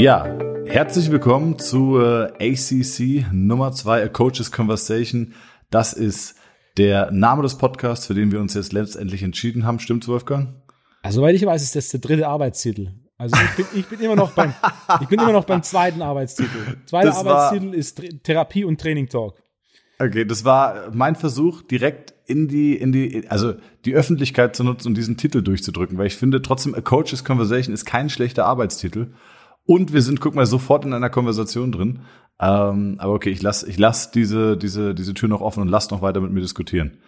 Ja, herzlich willkommen zu äh, ACC Nummer 2, A Coaches Conversation. Das ist der Name des Podcasts, für den wir uns jetzt letztendlich entschieden haben. Stimmt's, Wolfgang? Also, soweit ich weiß, ist das der dritte Arbeitstitel. Also ich bin, ich bin immer noch beim, ich bin immer noch beim zweiten Arbeitstitel. Zweiter Arbeitstitel ist Therapie und Training Talk. Okay, das war mein Versuch, direkt in die, in die, also die Öffentlichkeit zu nutzen und diesen Titel durchzudrücken, weil ich finde trotzdem, A Coach's Conversation ist kein schlechter Arbeitstitel. Und wir sind, guck mal, sofort in einer Konversation drin. Ähm, aber okay, ich lass, ich lass diese, diese, diese Tür noch offen und lass noch weiter mit mir diskutieren.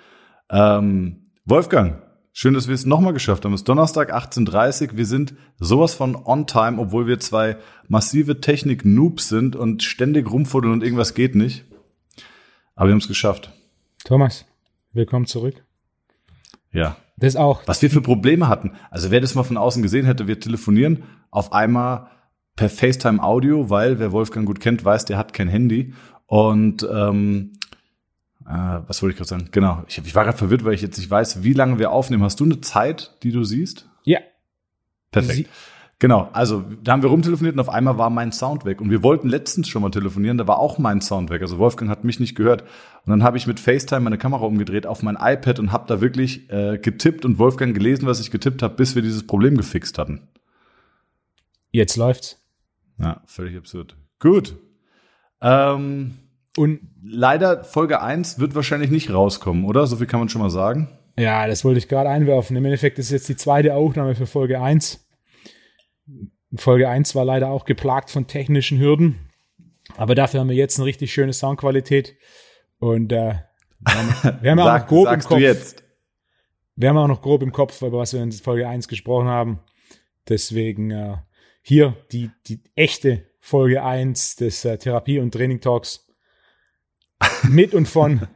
Ähm, Wolfgang, schön, dass wir es nochmal geschafft haben. Es ist Donnerstag 18.30 Wir sind sowas von on time, obwohl wir zwei massive Technik-Noobs sind und ständig rumfuddeln und irgendwas geht nicht. Aber wir haben es geschafft. Thomas, willkommen zurück. Ja. Das auch. Was wir für Probleme hatten. Also wer das mal von außen gesehen hätte, wir telefonieren auf einmal per FaceTime Audio, weil wer Wolfgang gut kennt, weiß, der hat kein Handy. Und ähm, äh, was wollte ich gerade sagen? Genau. Ich, ich war gerade verwirrt, weil ich jetzt nicht weiß, wie lange wir aufnehmen. Hast du eine Zeit, die du siehst? Ja. Perfekt. Sie Genau, also da haben wir rumtelefoniert und auf einmal war mein Sound weg. Und wir wollten letztens schon mal telefonieren, da war auch mein Sound weg. Also Wolfgang hat mich nicht gehört. Und dann habe ich mit FaceTime meine Kamera umgedreht auf mein iPad und habe da wirklich äh, getippt und Wolfgang gelesen, was ich getippt habe, bis wir dieses Problem gefixt hatten. Jetzt läuft's. Ja, völlig absurd. Gut. Ähm, und leider Folge 1 wird wahrscheinlich nicht rauskommen, oder? So viel kann man schon mal sagen. Ja, das wollte ich gerade einwerfen. Im Endeffekt ist jetzt die zweite Aufnahme für Folge 1. Folge 1 war leider auch geplagt von technischen Hürden. Aber dafür haben wir jetzt eine richtig schöne Soundqualität. Und äh, wir haben, wir haben Sag, auch noch grob im Kopf. jetzt? Wir haben auch noch grob im Kopf, über was wir in Folge 1 gesprochen haben. Deswegen äh, hier die, die echte Folge 1 des äh, Therapie- und Training-Talks mit und von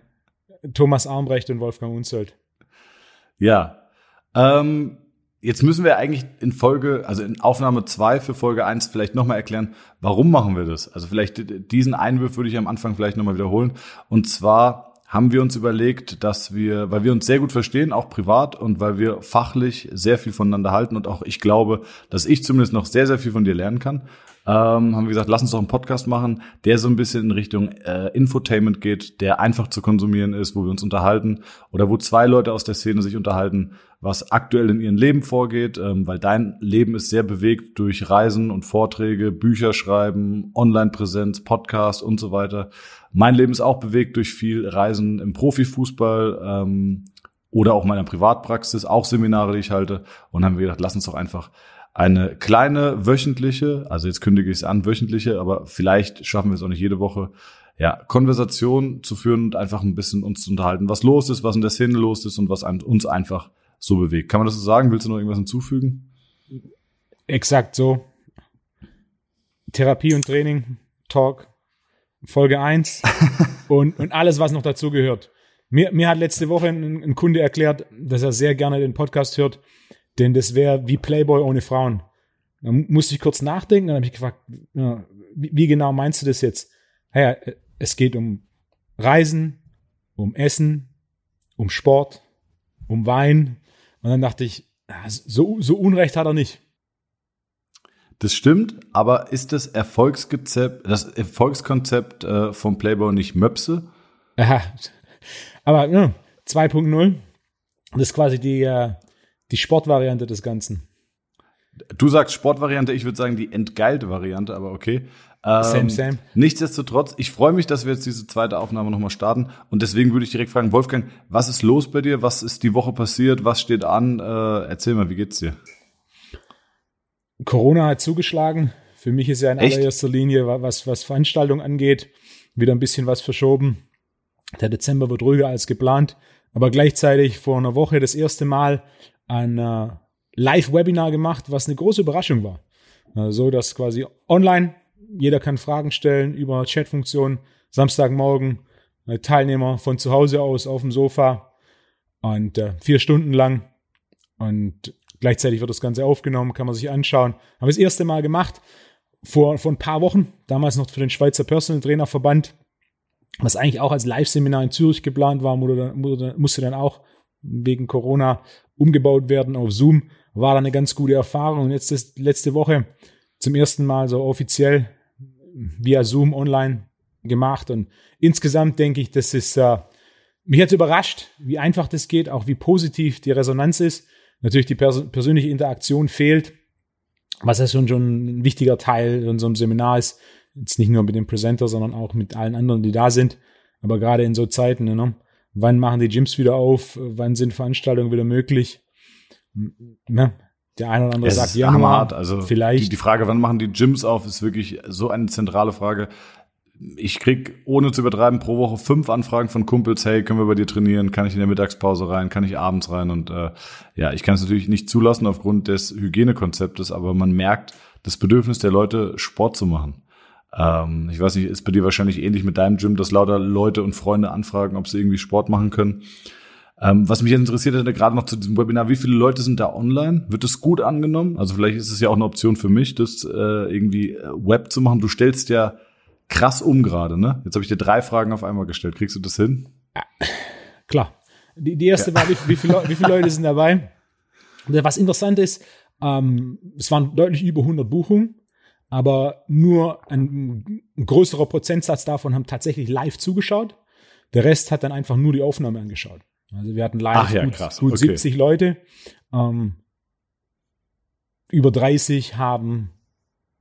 Thomas Armbrecht und Wolfgang Unzold. Ja, ähm, Jetzt müssen wir eigentlich in Folge, also in Aufnahme zwei für Folge eins vielleicht nochmal erklären, warum machen wir das? Also vielleicht diesen Einwurf würde ich am Anfang vielleicht nochmal wiederholen. Und zwar haben wir uns überlegt, dass wir, weil wir uns sehr gut verstehen, auch privat und weil wir fachlich sehr viel voneinander halten und auch ich glaube, dass ich zumindest noch sehr, sehr viel von dir lernen kann, ähm, haben wir gesagt, lass uns doch einen Podcast machen, der so ein bisschen in Richtung äh, Infotainment geht, der einfach zu konsumieren ist, wo wir uns unterhalten oder wo zwei Leute aus der Szene sich unterhalten, was aktuell in ihrem Leben vorgeht, ähm, weil dein Leben ist sehr bewegt durch Reisen und Vorträge, Bücher schreiben, Online-Präsenz, Podcast und so weiter. Mein Leben ist auch bewegt durch viel Reisen im Profifußball ähm, oder auch meiner Privatpraxis, auch Seminare, die ich halte. Und dann haben wir gedacht, lass uns doch einfach eine kleine wöchentliche, also jetzt kündige ich es an, wöchentliche, aber vielleicht schaffen wir es auch nicht jede Woche, ja, Konversation zu führen und einfach ein bisschen uns zu unterhalten, was los ist, was in der Szene los ist und was uns einfach so bewegt. Kann man das so sagen? Willst du noch irgendwas hinzufügen? Exakt so. Therapie und Training, Talk, Folge 1 und, und alles, was noch dazu gehört. Mir, mir hat letzte Woche ein, ein Kunde erklärt, dass er sehr gerne den Podcast hört, denn das wäre wie Playboy ohne Frauen. Da musste ich kurz nachdenken, dann habe ich gefragt, ja, wie, wie, genau meinst du das jetzt? Ja, es geht um Reisen, um Essen, um Sport, um Wein. Und dann dachte ich, so, so Unrecht hat er nicht. Das stimmt, aber ist das Erfolgskonzept, das Erfolgskonzept äh, vom Playboy nicht Möpse? Aha. Aber ja, 2.0, das ist quasi die, äh, die Sportvariante des Ganzen. Du sagst Sportvariante, ich würde sagen die entgeilte Variante, aber okay. Ähm, same, same. Nichtsdestotrotz, ich freue mich, dass wir jetzt diese zweite Aufnahme nochmal starten. Und deswegen würde ich direkt fragen, Wolfgang, was ist los bei dir? Was ist die Woche passiert? Was steht an? Äh, erzähl mal, wie geht's dir? Corona hat zugeschlagen. Für mich ist ja in Echt? allererster Linie, was, was Veranstaltungen angeht, wieder ein bisschen was verschoben. Der Dezember wird ruhiger als geplant. Aber gleichzeitig vor einer Woche das erste Mal ein äh, Live-Webinar gemacht, was eine große Überraschung war. Äh, so dass quasi online jeder kann Fragen stellen über Chatfunktion. Samstagmorgen äh, Teilnehmer von zu Hause aus auf dem Sofa und äh, vier Stunden lang und gleichzeitig wird das Ganze aufgenommen, kann man sich anschauen. Habe das erste Mal gemacht vor, vor ein paar Wochen, damals noch für den Schweizer Personal Trainer Verband, was eigentlich auch als Live-Seminar in Zürich geplant war, musste dann auch wegen Corona umgebaut werden auf Zoom. War dann eine ganz gute Erfahrung. Und jetzt ist letzte Woche zum ersten Mal so offiziell via Zoom online gemacht. Und insgesamt denke ich, das ist, äh, mich hat überrascht, wie einfach das geht, auch wie positiv die Resonanz ist. Natürlich die pers persönliche Interaktion fehlt, was ja schon, schon ein wichtiger Teil in so einem Seminar ist. Jetzt nicht nur mit dem Presenter, sondern auch mit allen anderen, die da sind. Aber gerade in so Zeiten, ne? wann machen die Gyms wieder auf? Wann sind Veranstaltungen wieder möglich? Ne? Der eine oder andere es sagt ja hart. Also vielleicht. Die, die Frage, wann machen die Gyms auf, ist wirklich so eine zentrale Frage. Ich krieg ohne zu übertreiben pro Woche fünf Anfragen von Kumpels. Hey, können wir bei dir trainieren? Kann ich in der Mittagspause rein? Kann ich abends rein? Und äh, ja, ich kann es natürlich nicht zulassen aufgrund des Hygienekonzeptes, aber man merkt das Bedürfnis der Leute, Sport zu machen. Ähm, ich weiß nicht, ist bei dir wahrscheinlich ähnlich mit deinem Gym, dass lauter Leute und Freunde anfragen, ob sie irgendwie Sport machen können. Ähm, was mich jetzt interessiert hätte, gerade noch zu diesem Webinar, wie viele Leute sind da online? Wird es gut angenommen? Also vielleicht ist es ja auch eine Option für mich, das äh, irgendwie äh, Web zu machen. Du stellst ja krass um gerade, ne? Jetzt habe ich dir drei Fragen auf einmal gestellt. Kriegst du das hin? Ja, klar. Die, die erste ja. war, wie, wie, viele, wie viele Leute sind dabei? Was interessant ist, ähm, es waren deutlich über 100 Buchungen, aber nur ein, ein größerer Prozentsatz davon haben tatsächlich live zugeschaut. Der Rest hat dann einfach nur die Aufnahme angeschaut. Also wir hatten live ja, gut, gut okay. 70 Leute. Ähm, über 30 haben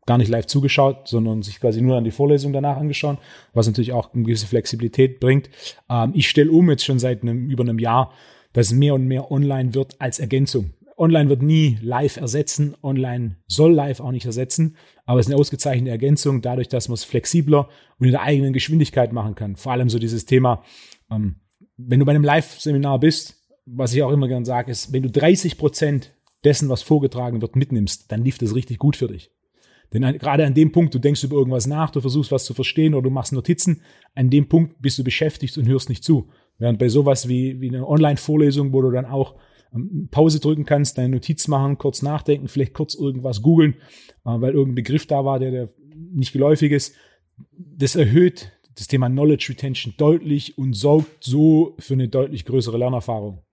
gar nicht live zugeschaut, sondern sich quasi nur an die Vorlesung danach angeschaut, was natürlich auch eine gewisse Flexibilität bringt. Ähm, ich stelle um jetzt schon seit einem, über einem Jahr, dass mehr und mehr online wird als Ergänzung. Online wird nie live ersetzen, online soll live auch nicht ersetzen, aber es ist eine ausgezeichnete Ergänzung, dadurch, dass man es flexibler und in der eigenen Geschwindigkeit machen kann. Vor allem so dieses Thema, ähm, wenn du bei einem Live-Seminar bist, was ich auch immer gern sage, ist, wenn du 30 Prozent dessen, was vorgetragen wird, mitnimmst, dann lief das richtig gut für dich. Denn gerade an dem Punkt, du denkst über irgendwas nach, du versuchst was zu verstehen oder du machst Notizen, an dem Punkt bist du beschäftigt und hörst nicht zu. Während bei sowas wie, wie eine Online-Vorlesung, wo du dann auch ähm, Pause drücken kannst, deine Notiz machen, kurz nachdenken, vielleicht kurz irgendwas googeln, äh, weil irgendein Begriff da war, der, der nicht geläufig ist, das erhöht das Thema Knowledge Retention deutlich und sorgt so für eine deutlich größere Lernerfahrung.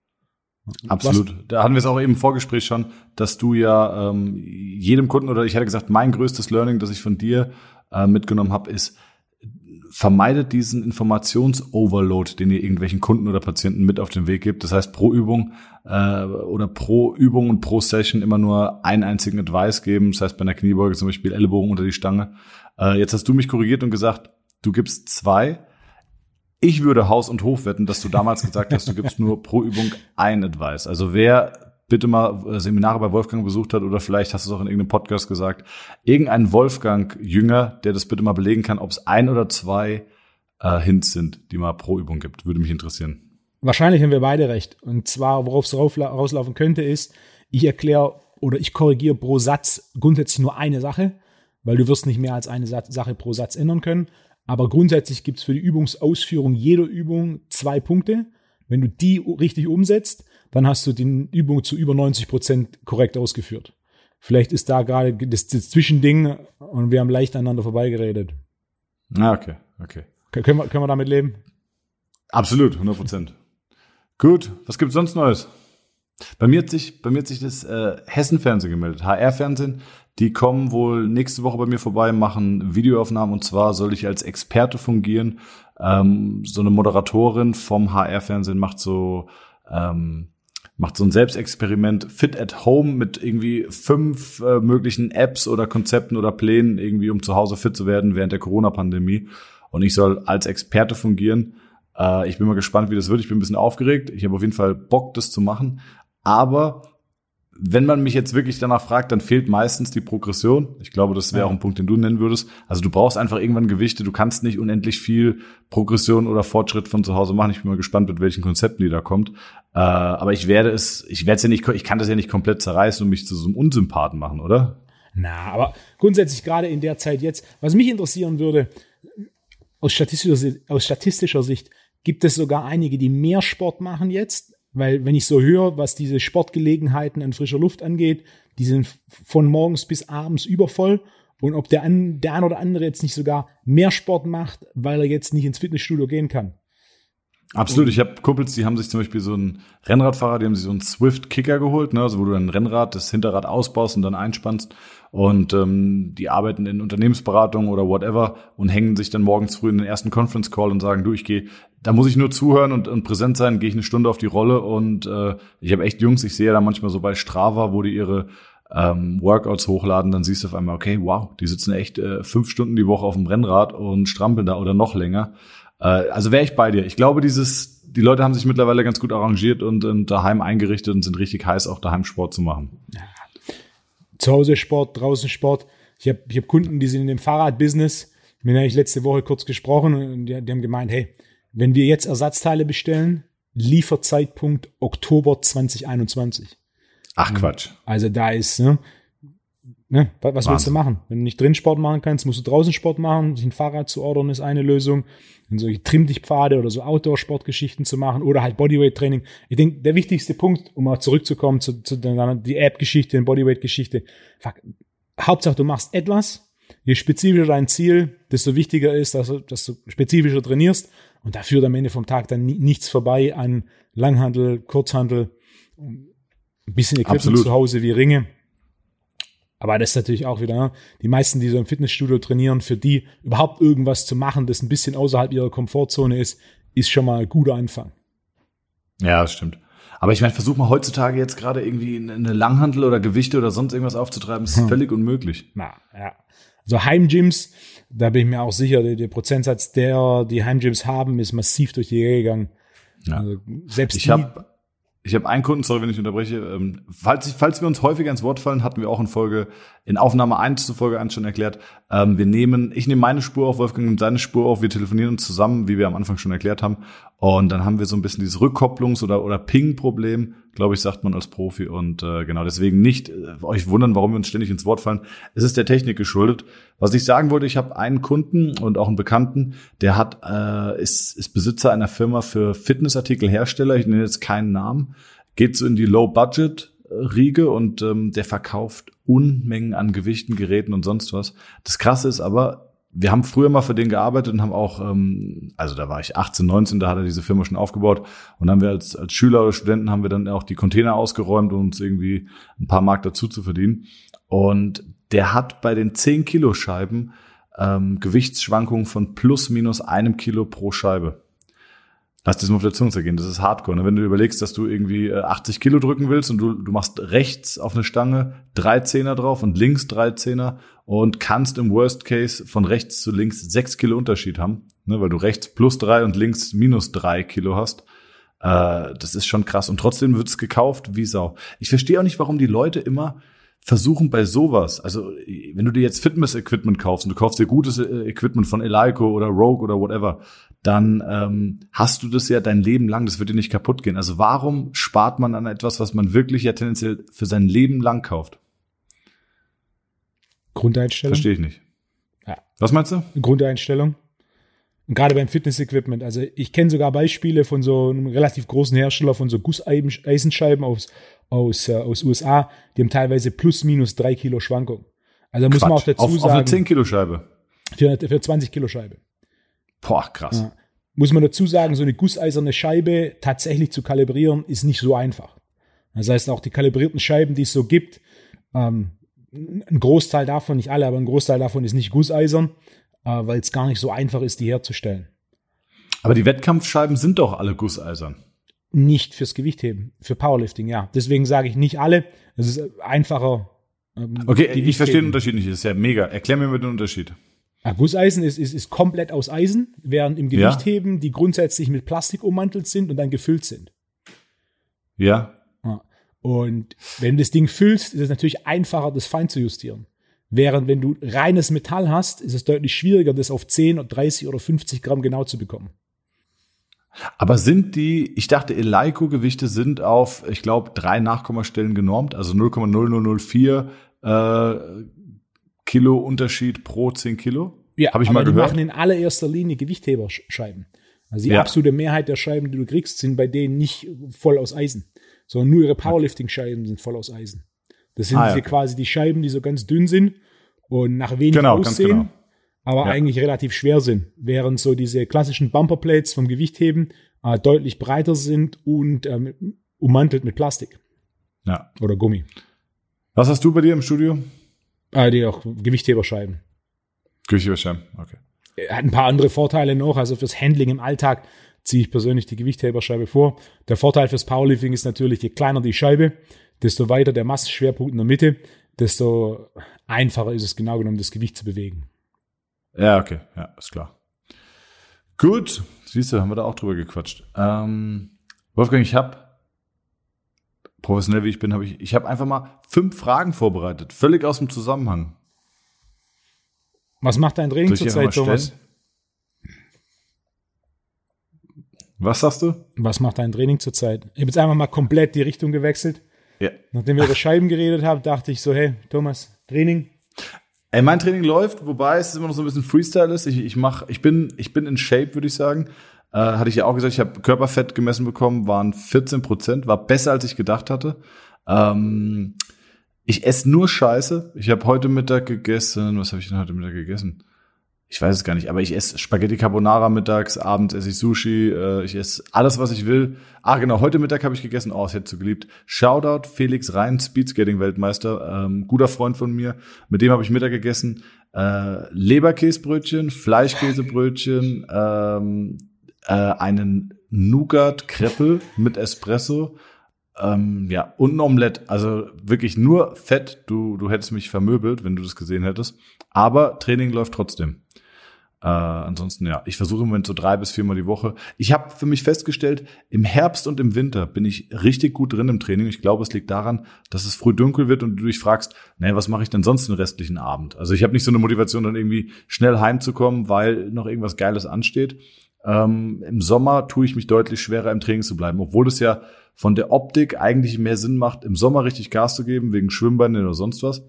Absolut. Was? Da hatten wir es auch eben im Vorgespräch schon, dass du ja ähm, jedem Kunden oder ich hätte gesagt, mein größtes Learning, das ich von dir äh, mitgenommen habe, ist, vermeidet diesen Informationsoverload, den ihr irgendwelchen Kunden oder Patienten mit auf den Weg gebt. Das heißt, pro Übung äh, oder pro Übung und pro Session immer nur einen einzigen Advice geben. Das heißt, bei einer Kniebeuge zum Beispiel Ellenbogen unter die Stange. Äh, jetzt hast du mich korrigiert und gesagt, du gibst zwei. Ich würde Haus und Hof wetten, dass du damals gesagt hast, du gibst nur pro Übung ein Advice. Also wer bitte mal äh, Seminare bei Wolfgang besucht hat oder vielleicht hast du es auch in irgendeinem Podcast gesagt, irgendein Wolfgang-Jünger, der das bitte mal belegen kann, ob es ein oder zwei äh, Hints sind, die mal pro Übung gibt. Würde mich interessieren. Wahrscheinlich haben wir beide recht. Und zwar, worauf es rauslaufen könnte, ist, ich erkläre oder ich korrigiere pro Satz grundsätzlich nur eine Sache, weil du wirst nicht mehr als eine Sache pro Satz ändern können. Aber grundsätzlich gibt es für die Übungsausführung jeder Übung zwei Punkte. Wenn du die richtig umsetzt, dann hast du die Übung zu über 90 Prozent korrekt ausgeführt. Vielleicht ist da gerade das, das, Zwischending und wir haben leicht aneinander vorbeigeredet. Ah, okay, okay. Können wir, können wir damit leben? Absolut, 100 Prozent. Gut, was gibt's sonst Neues? Bei mir hat sich, bei mir hat sich das äh, Hessen-Fernsehen gemeldet, HR-Fernsehen. Die kommen wohl nächste Woche bei mir vorbei, machen Videoaufnahmen und zwar soll ich als Experte fungieren. Ähm, so eine Moderatorin vom HR-Fernsehen macht so ähm, macht so ein Selbstexperiment Fit at Home mit irgendwie fünf äh, möglichen Apps oder Konzepten oder Plänen irgendwie, um zu Hause fit zu werden während der Corona-Pandemie. Und ich soll als Experte fungieren. Äh, ich bin mal gespannt, wie das wird. Ich bin ein bisschen aufgeregt. Ich habe auf jeden Fall Bock, das zu machen. Aber wenn man mich jetzt wirklich danach fragt, dann fehlt meistens die Progression. Ich glaube, das wäre ja. auch ein Punkt, den du nennen würdest. Also du brauchst einfach irgendwann Gewichte. Du kannst nicht unendlich viel Progression oder Fortschritt von zu Hause machen. Ich bin mal gespannt, mit welchen Konzepten die da kommt. Äh, aber ich werde es, ich werde es ja nicht, ich kann das ja nicht komplett zerreißen und mich zu so einem Unsympathen machen, oder? Na, aber grundsätzlich gerade in der Zeit jetzt, was mich interessieren würde, aus statistischer, aus statistischer Sicht, gibt es sogar einige, die mehr Sport machen jetzt, weil wenn ich so höre, was diese Sportgelegenheiten an frischer Luft angeht, die sind von morgens bis abends übervoll. Und ob der, an, der ein oder andere jetzt nicht sogar mehr Sport macht, weil er jetzt nicht ins Fitnessstudio gehen kann. Absolut. Ich habe Kumpels, die haben sich zum Beispiel so einen Rennradfahrer, die haben sich so einen Swift Kicker geholt, ne, also wo du ein Rennrad, das Hinterrad ausbaust und dann einspannst. Und ähm, die arbeiten in Unternehmensberatung oder whatever und hängen sich dann morgens früh in den ersten Conference Call und sagen, du, ich gehe, da muss ich nur zuhören und, und präsent sein, gehe ich eine Stunde auf die Rolle. Und äh, ich habe echt Jungs, ich sehe da manchmal so bei Strava, wo die ihre ähm, Workouts hochladen, dann siehst du auf einmal, okay, wow, die sitzen echt äh, fünf Stunden die Woche auf dem Rennrad und strampeln da oder noch länger. Äh, also wäre ich bei dir. Ich glaube, dieses, die Leute haben sich mittlerweile ganz gut arrangiert und, und daheim eingerichtet und sind richtig heiß, auch daheim Sport zu machen. Zu Hause Sport, draußen Sport. Ich habe ich hab Kunden, die sind in dem Fahrradbusiness. Mit denen ich letzte Woche kurz gesprochen und die, die haben gemeint, hey, wenn wir jetzt Ersatzteile bestellen, Lieferzeitpunkt Oktober 2021. Ach Quatsch. Also da ist, ne, Ne? Was Wahnsinn. willst du machen? Wenn du nicht drin Sport machen kannst, musst du draußen Sport machen. Sich ein Fahrrad zu ordern ist eine Lösung. Und solche Trimm-Dich-Pfade oder so Outdoor-Sportgeschichten zu machen oder halt Bodyweight-Training. Ich denke, der wichtigste Punkt, um mal zurückzukommen zu, zu der, die App-Geschichte, die Bodyweight-Geschichte. Hauptsache, du machst etwas. Je spezifischer dein Ziel, desto wichtiger ist, dass du, dass du spezifischer trainierst. Und da führt am Ende vom Tag dann nichts vorbei an Langhandel, Kurzhandel, ein bisschen Equipment Absolut. zu Hause wie Ringe aber das ist natürlich auch wieder, ne? die meisten, die so im Fitnessstudio trainieren, für die überhaupt irgendwas zu machen, das ein bisschen außerhalb ihrer Komfortzone ist, ist schon mal ein guter Anfang. Ja, das stimmt. Aber ich meine, versuch mal heutzutage jetzt gerade irgendwie eine Langhandel oder Gewichte oder sonst irgendwas aufzutreiben, das ist hm. völlig unmöglich. Na, ja. Also Heimgyms, da bin ich mir auch sicher, der, der Prozentsatz der, die Heimgyms haben, ist massiv durch die Reihe gegangen. Ja. Also selbst ich habe ich habe einen Kunden, sorry, wenn ich unterbreche. Ähm, falls, falls wir uns häufiger ins Wort fallen, hatten wir auch in Folge, in Aufnahme 1 zu Folge 1 schon erklärt. Ähm, wir nehmen, ich nehme meine Spur auf, Wolfgang nimmt seine Spur auf, wir telefonieren uns zusammen, wie wir am Anfang schon erklärt haben. Und dann haben wir so ein bisschen dieses Rückkopplungs- oder, oder Ping-Problem, glaube ich, sagt man als Profi. Und äh, genau deswegen nicht äh, euch wundern, warum wir uns ständig ins Wort fallen. Es ist der Technik geschuldet. Was ich sagen wollte, ich habe einen Kunden und auch einen Bekannten, der hat äh, ist, ist Besitzer einer Firma für Fitnessartikelhersteller. Ich nenne jetzt keinen Namen. Geht so in die Low-Budget Riege und ähm, der verkauft Unmengen an Gewichten, Geräten und sonst was. Das Krasse ist aber, wir haben früher mal für den gearbeitet und haben auch, ähm, also da war ich 18, 19, da hat er diese Firma schon aufgebaut und haben wir als, als Schüler oder Studenten haben wir dann auch die Container ausgeräumt, um uns irgendwie ein paar Mark dazu zu verdienen. Und der hat bei den 10 Kilo Scheiben ähm, Gewichtsschwankungen von plus minus einem Kilo pro Scheibe. Lass mal auf der Zunge zergehen, das ist Hardcore. Ne? Wenn du überlegst, dass du irgendwie 80 äh, Kilo drücken willst und du, du machst rechts auf eine Stange drei Zehner drauf und links drei Zehner und kannst im Worst Case von rechts zu links sechs Kilo Unterschied haben, ne? weil du rechts plus drei und links minus drei Kilo hast. Äh, das ist schon krass. Und trotzdem wird's gekauft wie Sau. Ich verstehe auch nicht, warum die Leute immer versuchen bei sowas, also wenn du dir jetzt Fitness-Equipment kaufst und du kaufst dir gutes äh, Equipment von Eleiko oder Rogue oder whatever, dann ähm, hast du das ja dein Leben lang, das wird dir nicht kaputt gehen. Also warum spart man an etwas, was man wirklich ja tendenziell für sein Leben lang kauft? Grundeinstellung. Verstehe ich nicht. Ja. Was meinst du? Grundeinstellung. Und gerade beim Fitness-Equipment. Also ich kenne sogar Beispiele von so einem relativ großen Hersteller von so Gusseisenscheiben aus, aus, äh, aus USA, die haben teilweise plus minus drei Kilo Schwankung. Also da muss man auch dazu auf, sagen. Auf eine 10 Kilo Scheibe. Für, für 20 Kilo Scheibe. Boah, krass. Ja. Muss man dazu sagen, so eine gusseiserne Scheibe tatsächlich zu kalibrieren, ist nicht so einfach. Das heißt, auch die kalibrierten Scheiben, die es so gibt, ähm, ein Großteil davon, nicht alle, aber ein Großteil davon ist nicht gusseisern, äh, weil es gar nicht so einfach ist, die herzustellen. Aber die Wettkampfscheiben sind doch alle gusseisern. Nicht fürs Gewichtheben, für Powerlifting, ja. Deswegen sage ich nicht alle. Es ist einfacher. Ähm, okay, ich verstehe den Unterschied nicht. Das ist ja mega. Erklär mir mal den Unterschied. Ja, Gusseisen ist, ist, ist komplett aus Eisen, während im Gewichtheben ja. die grundsätzlich mit Plastik ummantelt sind und dann gefüllt sind. Ja. ja. Und wenn du das Ding füllst, ist es natürlich einfacher, das fein zu justieren. Während wenn du reines Metall hast, ist es deutlich schwieriger, das auf 10, 30 oder 50 Gramm genau zu bekommen. Aber sind die, ich dachte, Eleiko-Gewichte sind auf, ich glaube, drei Nachkommastellen genormt, also 0,0004 äh, Kilo Unterschied pro 10 Kilo. Ja, habe ich mal gehört. Die machen in allererster Linie Gewichtheberscheiben. Also die ja. absolute Mehrheit der Scheiben, die du kriegst, sind bei denen nicht voll aus Eisen, sondern nur ihre Powerlifting-Scheiben sind voll aus Eisen. Das sind ah, ja. quasi die Scheiben, die so ganz dünn sind und nach wenig genau, aussehen, genau. aber ja. eigentlich relativ schwer sind. Während so diese klassischen Bumperplates vom Gewichtheben äh, deutlich breiter sind und ähm, ummantelt mit Plastik. Ja. Oder Gummi. Was hast du bei dir im Studio? Äh, die auch Gewichtheberscheiben. Gewichtheberscheiben, okay. Hat ein paar andere Vorteile noch. Also fürs Handling im Alltag ziehe ich persönlich die Gewichtheberscheibe vor. Der Vorteil fürs Powerlifting ist natürlich, je kleiner die Scheibe, desto weiter der Massenschwerpunkt in der Mitte, desto einfacher ist es genau genommen, das Gewicht zu bewegen. Ja, okay, ja, ist klar. Gut, siehst du, haben wir da auch drüber gequatscht. Ähm, Wolfgang, ich habe professionell wie ich bin, habe ich, ich habe einfach mal fünf Fragen vorbereitet, völlig aus dem Zusammenhang. Was macht dein Training zurzeit, Thomas? Was sagst du? Was macht dein Training zurzeit? Ich habe jetzt einfach mal komplett die Richtung gewechselt. Ja. Nachdem wir über Scheiben geredet haben, dachte ich so, hey, Thomas, Training? Ey, mein Training läuft, wobei es immer noch so ein bisschen Freestyle ist. Ich, ich mach, ich bin, ich bin in Shape, würde ich sagen. Äh, hatte ich ja auch gesagt, ich habe Körperfett gemessen bekommen, waren 14 Prozent, war besser als ich gedacht hatte. Ähm, ich esse nur Scheiße. Ich habe heute Mittag gegessen. Was habe ich denn heute Mittag gegessen? ich weiß es gar nicht, aber ich esse Spaghetti Carbonara mittags, abends esse ich Sushi, äh, ich esse alles, was ich will. Ah, genau, heute Mittag habe ich gegessen, oh, es hätte so geliebt. Shoutout Felix Rhein, Speedskating-Weltmeister, ähm, guter Freund von mir, mit dem habe ich Mittag gegessen. Äh, Leberkäsebrötchen, Fleischkäsebrötchen, ähm, äh, einen Nougat-Kreppel mit Espresso, ähm, ja, und ein Omelette. Also wirklich nur Fett. Du, du hättest mich vermöbelt, wenn du das gesehen hättest. Aber Training läuft trotzdem. Äh, ansonsten, ja, ich versuche im Moment so drei bis viermal die Woche. Ich habe für mich festgestellt, im Herbst und im Winter bin ich richtig gut drin im Training. Ich glaube, es liegt daran, dass es früh dunkel wird und du dich fragst, naja, was mache ich denn sonst den restlichen Abend? Also ich habe nicht so eine Motivation, dann irgendwie schnell heimzukommen, weil noch irgendwas Geiles ansteht. Ähm, Im Sommer tue ich mich deutlich schwerer, im Training zu bleiben, obwohl es ja von der Optik eigentlich mehr Sinn macht, im Sommer richtig Gas zu geben, wegen Schwimmbeinen oder sonst was.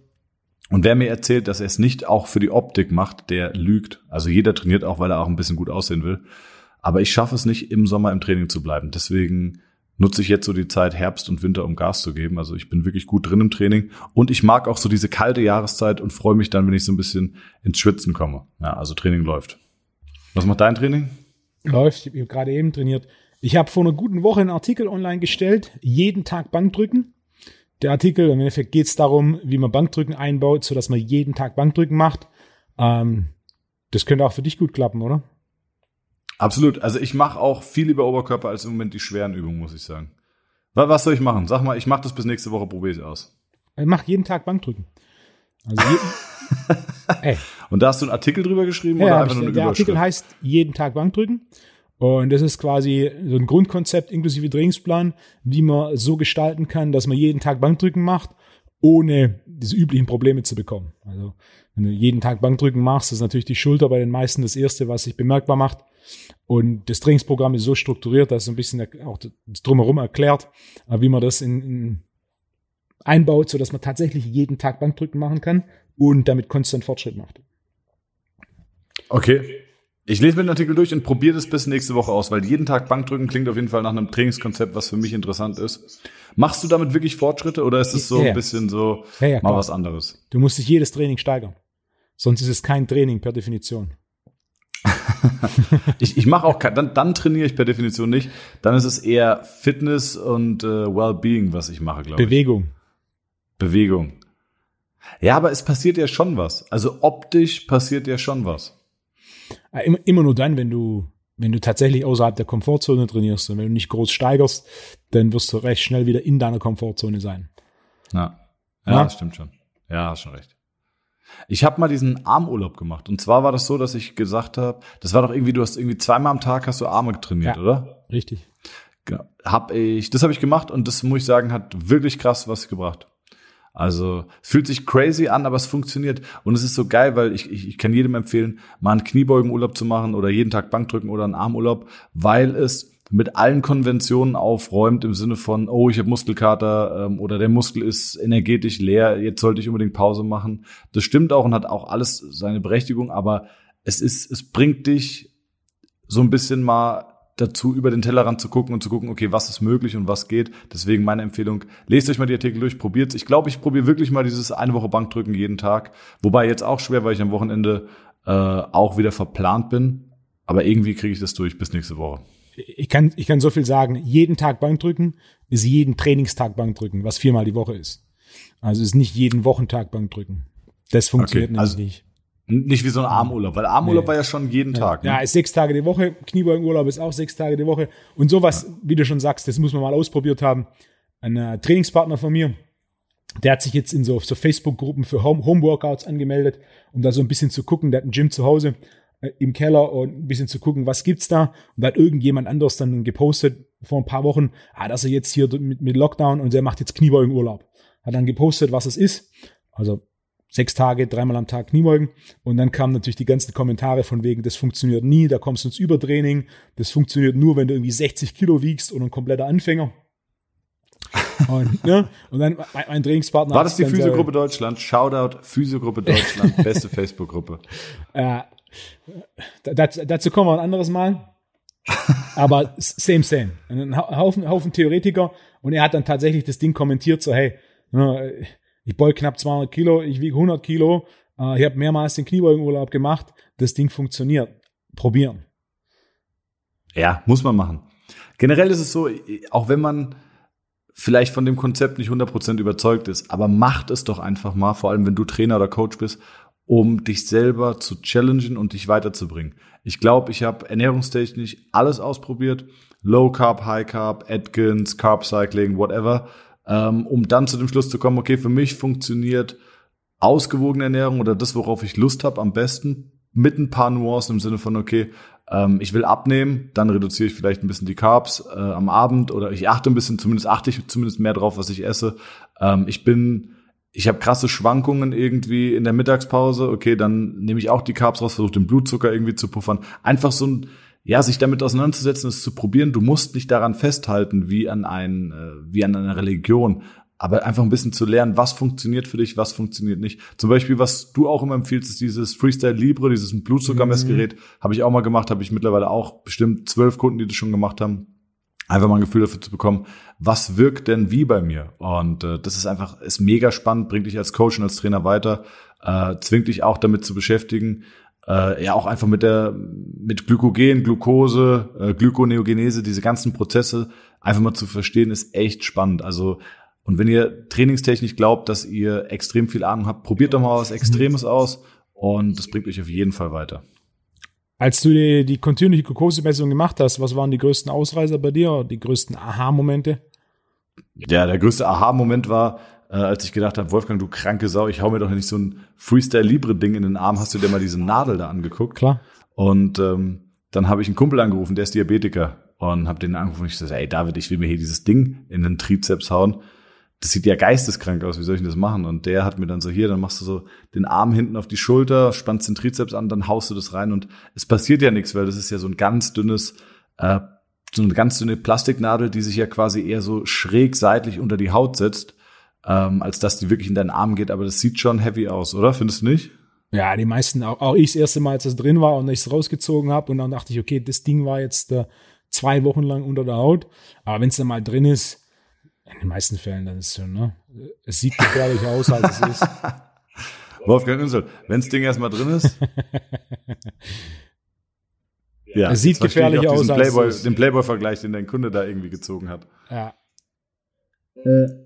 Und wer mir erzählt, dass er es nicht auch für die Optik macht, der lügt. Also jeder trainiert auch, weil er auch ein bisschen gut aussehen will. Aber ich schaffe es nicht, im Sommer im Training zu bleiben. Deswegen nutze ich jetzt so die Zeit Herbst und Winter, um Gas zu geben. Also ich bin wirklich gut drin im Training. Und ich mag auch so diese kalte Jahreszeit und freue mich dann, wenn ich so ein bisschen ins Schwitzen komme. Ja, also Training läuft. Was macht dein Training? Läuft. Ich habe gerade eben trainiert. Ich habe vor einer guten Woche einen Artikel online gestellt. Jeden Tag Bankdrücken der Artikel. Im Endeffekt geht es darum, wie man Bankdrücken einbaut, sodass man jeden Tag Bankdrücken macht. Ähm, das könnte auch für dich gut klappen, oder? Absolut. Also ich mache auch viel lieber Oberkörper als im Moment die schweren Übungen, muss ich sagen. Was soll ich machen? Sag mal, ich mache das bis nächste Woche, probiere ich aus. Ich mache jeden Tag Bankdrücken. Also jeden, Und da hast du einen Artikel drüber geschrieben ja, oder einfach nur eine Der Artikel heißt jeden Tag Bankdrücken. Und das ist quasi so ein Grundkonzept inklusive Trainingsplan, wie man so gestalten kann, dass man jeden Tag Bankdrücken macht, ohne diese üblichen Probleme zu bekommen. Also wenn du jeden Tag Bankdrücken machst, ist natürlich die Schulter bei den meisten das Erste, was sich bemerkbar macht. Und das Trainingsprogramm ist so strukturiert, dass es ein bisschen auch das drumherum erklärt, wie man das in, in einbaut, so dass man tatsächlich jeden Tag Bankdrücken machen kann und damit konstant Fortschritt macht. Okay. Ich lese mir den Artikel durch und probiere das bis nächste Woche aus, weil jeden Tag Bankdrücken klingt auf jeden Fall nach einem Trainingskonzept, was für mich interessant ist. Machst du damit wirklich Fortschritte oder ist es so ja, ein bisschen so ja, ja, mal was anderes? Du musst dich jedes Training steigern. Sonst ist es kein Training per Definition. ich ich mache auch dann, dann trainiere ich per Definition nicht. Dann ist es eher Fitness und äh, Wellbeing, was ich mache, glaube ich. Bewegung. Bewegung. Ja, aber es passiert ja schon was. Also optisch passiert ja schon was. Äh, immer, immer nur dann, wenn du, wenn du tatsächlich außerhalb der Komfortzone trainierst und wenn du nicht groß steigerst, dann wirst du recht schnell wieder in deiner Komfortzone sein. Ja, ja, ja? stimmt schon. Ja, hast schon recht. Ich habe mal diesen Armurlaub gemacht. Und zwar war das so, dass ich gesagt habe, das war doch irgendwie, du hast irgendwie zweimal am Tag hast du Arme trainiert, ja, oder? Richtig. Genau. Hab ich, das habe ich gemacht und das muss ich sagen, hat wirklich krass was gebracht. Also es fühlt sich crazy an, aber es funktioniert. Und es ist so geil, weil ich, ich, ich kann jedem empfehlen, mal einen Kniebeugenurlaub zu machen oder jeden Tag Bankdrücken oder einen Armurlaub, weil es mit allen Konventionen aufräumt im Sinne von, oh, ich habe Muskelkater ähm, oder der Muskel ist energetisch leer, jetzt sollte ich unbedingt Pause machen. Das stimmt auch und hat auch alles seine Berechtigung, aber es ist, es bringt dich so ein bisschen mal dazu, über den Tellerrand zu gucken und zu gucken, okay, was ist möglich und was geht. Deswegen meine Empfehlung, lest euch mal die Artikel durch, probiert's. Ich glaube, ich probiere wirklich mal dieses eine Woche Bankdrücken jeden Tag. Wobei jetzt auch schwer, weil ich am Wochenende äh, auch wieder verplant bin. Aber irgendwie kriege ich das durch bis nächste Woche. ich kann, ich kann so viel sagen. Jeden Tag Bankdrücken ist jeden Trainingstag Bankdrücken, was viermal die Woche ist. Also ist nicht jeden Wochentag Bankdrücken. Das funktioniert okay, also nicht. Nicht wie so ein Armurlaub, weil Armurlaub nee. war ja schon jeden ja. Tag. Ne? Ja, ist sechs Tage die Woche. Kniebeugenurlaub ist auch sechs Tage die Woche. Und sowas, ja. wie du schon sagst, das muss man mal ausprobiert haben. Ein äh, Trainingspartner von mir, der hat sich jetzt in so, so Facebook-Gruppen für Home, Home Workouts angemeldet, um da so ein bisschen zu gucken. Der hat ein Gym zu Hause äh, im Keller und ein bisschen zu gucken, was gibt's da. Und da hat irgendjemand anders dann gepostet vor ein paar Wochen, ah, dass er jetzt hier mit, mit Lockdown und der macht jetzt Kniebeugenurlaub. Hat dann gepostet, was es ist. Also sechs Tage, dreimal am Tag Kniebeugen. Und dann kamen natürlich die ganzen Kommentare von wegen, das funktioniert nie, da kommst du ins Übertraining, das funktioniert nur, wenn du irgendwie 60 Kilo wiegst und ein kompletter Anfänger. und, ne? und dann mein, mein Trainingspartner. War das die Physiogruppe Deutschland? Shoutout, Physiogruppe Deutschland, beste Facebook-Gruppe. Äh, dazu, dazu kommen wir ein anderes Mal. Aber same, same. Ein Haufen, Haufen Theoretiker und er hat dann tatsächlich das Ding kommentiert, so hey, ne, ich beug knapp 200 Kilo, ich wiege 100 Kilo, äh, ich habe mehrmals den Kniebeugenurlaub gemacht, das Ding funktioniert. Probieren. Ja, muss man machen. Generell ist es so, auch wenn man vielleicht von dem Konzept nicht 100% überzeugt ist, aber macht es doch einfach mal, vor allem wenn du Trainer oder Coach bist, um dich selber zu challengen und dich weiterzubringen. Ich glaube, ich habe ernährungstechnisch alles ausprobiert. Low Carb, High Carb, Atkins, Carb Cycling, whatever ähm, um dann zu dem Schluss zu kommen, okay, für mich funktioniert ausgewogene Ernährung oder das, worauf ich Lust habe, am besten mit ein paar Nuancen im Sinne von, okay, ähm, ich will abnehmen, dann reduziere ich vielleicht ein bisschen die Carbs äh, am Abend oder ich achte ein bisschen, zumindest achte ich zumindest mehr drauf, was ich esse. Ähm, ich bin ich habe krasse Schwankungen irgendwie in der Mittagspause, okay, dann nehme ich auch die Carbs raus, versuche den Blutzucker irgendwie zu puffern. Einfach so ein, ja, sich damit auseinanderzusetzen, es zu probieren. Du musst nicht daran festhalten, wie an ein, äh, wie an einer Religion, aber einfach ein bisschen zu lernen, was funktioniert für dich, was funktioniert nicht. Zum Beispiel, was du auch immer empfiehlst, ist dieses Freestyle Libre, dieses Blutzuckermessgerät, mhm. habe ich auch mal gemacht, habe ich mittlerweile auch bestimmt zwölf Kunden, die das schon gemacht haben. Einfach mal ein Gefühl dafür zu bekommen, was wirkt denn wie bei mir? Und äh, das ist einfach, ist mega spannend, bringt dich als Coach und als Trainer weiter, äh, zwingt dich auch damit zu beschäftigen, äh, ja auch einfach mit der mit Glykogen, Glucose, äh, Glykoneogenese, diese ganzen Prozesse einfach mal zu verstehen, ist echt spannend. Also und wenn ihr trainingstechnisch glaubt, dass ihr extrem viel Ahnung habt, probiert doch mal was Extremes aus und das bringt euch auf jeden Fall weiter. Als du die, die Continuous Glukosemessung gemacht hast, was waren die größten Ausreißer bei dir, die größten Aha-Momente? Ja, der größte Aha-Moment war, äh, als ich gedacht habe, Wolfgang, du kranke Sau, ich hau mir doch nicht so ein Freestyle Libre Ding in den Arm. Hast du dir mal diese Nadel da angeguckt? Klar. Und ähm, dann habe ich einen Kumpel angerufen, der ist Diabetiker und habe den angerufen und ich so, ey David, ich will mir hier dieses Ding in den Trizeps hauen. Das sieht ja geisteskrank aus, wie soll ich denn das machen? Und der hat mir dann so hier, dann machst du so den Arm hinten auf die Schulter, spannst den Trizeps an, dann haust du das rein und es passiert ja nichts, weil das ist ja so ein ganz dünnes äh, so eine ganz dünne Plastiknadel, die sich ja quasi eher so schräg seitlich unter die Haut setzt ähm, als dass die wirklich in deinen Arm geht. Aber das sieht schon heavy aus, oder? Findest du nicht? Ja, die meisten, auch, auch ich das erste Mal, als das drin war und ich es rausgezogen habe und dann dachte ich, okay, das Ding war jetzt äh, zwei Wochen lang unter der Haut. Aber wenn es dann mal drin ist, in den meisten Fällen, dann ist es schon, ne? Es sieht gefährlicher aus, als es ist. Wolfgang Ünsel, wenn das Ding erstmal drin ist. ja, es sieht gefährlicher aus, Playboy, als Den Playboy-Vergleich, den dein Kunde da irgendwie gezogen hat. Ja. Äh.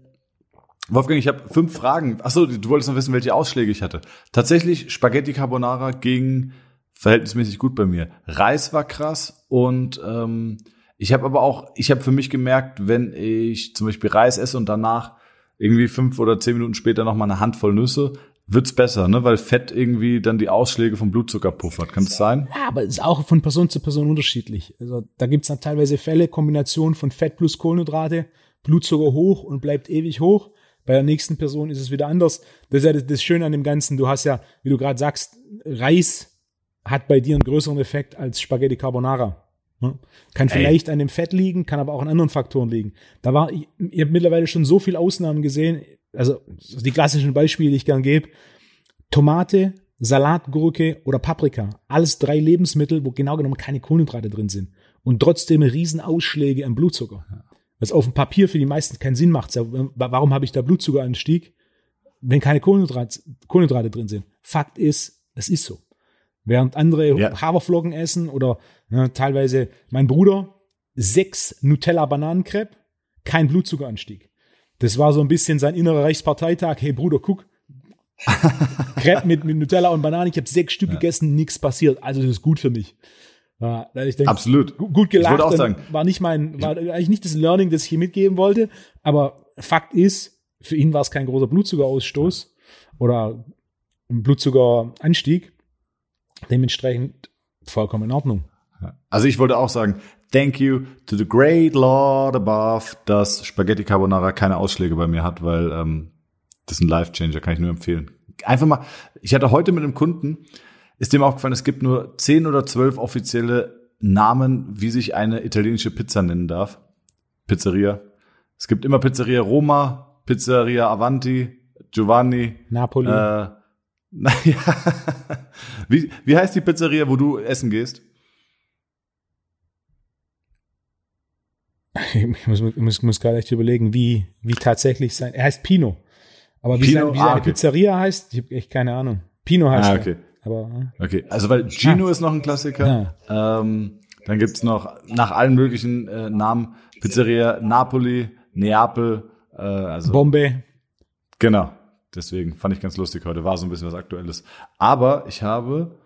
Wolfgang, ich habe fünf Fragen. Achso, du wolltest noch wissen, welche Ausschläge ich hatte. Tatsächlich, Spaghetti Carbonara ging verhältnismäßig gut bei mir. Reis war krass und ähm, ich habe aber auch, ich habe für mich gemerkt, wenn ich zum Beispiel Reis esse und danach irgendwie fünf oder zehn Minuten später noch mal eine Handvoll Nüsse, wird's besser, ne? Weil Fett irgendwie dann die Ausschläge vom Blutzucker puffert. Kann das sein? Ja, aber es ist auch von Person zu Person unterschiedlich. Also da gibt's dann teilweise Fälle, Kombination von Fett plus Kohlenhydrate, Blutzucker hoch und bleibt ewig hoch. Bei der nächsten Person ist es wieder anders. Das ist ja das Schöne an dem Ganzen. Du hast ja, wie du gerade sagst, Reis hat bei dir einen größeren Effekt als Spaghetti Carbonara. Kann vielleicht Ey. an dem Fett liegen, kann aber auch an anderen Faktoren liegen. Da war, ich, ich habe mittlerweile schon so viele Ausnahmen gesehen. Also die klassischen Beispiele, die ich gern gebe. Tomate, Salatgurke oder Paprika. Alles drei Lebensmittel, wo genau genommen keine Kohlenhydrate drin sind. Und trotzdem Riesenausschläge am Blutzucker. Was auf dem Papier für die meisten keinen Sinn macht. Warum habe ich da Blutzuckeranstieg, wenn keine Kohlenhydrate, Kohlenhydrate drin sind? Fakt ist, es ist so. Während andere ja. Haferflocken essen oder ne, teilweise mein Bruder, sechs Nutella-Bananencrepe, kein Blutzuckeranstieg. Das war so ein bisschen sein innerer Rechtsparteitag. Hey Bruder, guck, Crepe mit, mit Nutella und Bananen. Ich habe sechs Stück ja. gegessen, nichts passiert. Also das ist gut für mich. Ja, ich denke, Absolut. Gut gelacht. Ich auch sagen. War nicht mein, war eigentlich nicht das Learning, das ich hier mitgeben wollte. Aber Fakt ist, für ihn war es kein großer Blutzuckerausstoß oder ein Blutzuckeranstieg. Dementsprechend vollkommen in Ordnung. Also ich wollte auch sagen, thank you to the great Lord above, dass Spaghetti Carbonara keine Ausschläge bei mir hat, weil ähm, das ist ein Life-Changer, kann ich nur empfehlen. Einfach mal, ich hatte heute mit einem Kunden, ist dem aufgefallen, es gibt nur zehn oder zwölf offizielle Namen, wie sich eine italienische Pizza nennen darf. Pizzeria. Es gibt immer Pizzeria Roma, Pizzeria Avanti, Giovanni. Napoli. Äh, naja. wie, wie heißt die Pizzeria, wo du essen gehst? Ich muss, muss, muss gerade echt überlegen, wie, wie tatsächlich sein. Er heißt Pino. Aber wie, Pino, sein, wie seine ah, okay. Pizzeria heißt, ich habe echt keine Ahnung. Pino heißt ah, okay. er. Aber, okay, also weil Gino ah. ist noch ein Klassiker. Ja. Ähm, dann gibt's noch nach allen möglichen äh, Namen Pizzeria Napoli, Neapel, äh, also Bombay. Genau. Deswegen fand ich ganz lustig heute. War so ein bisschen was Aktuelles. Aber ich habe,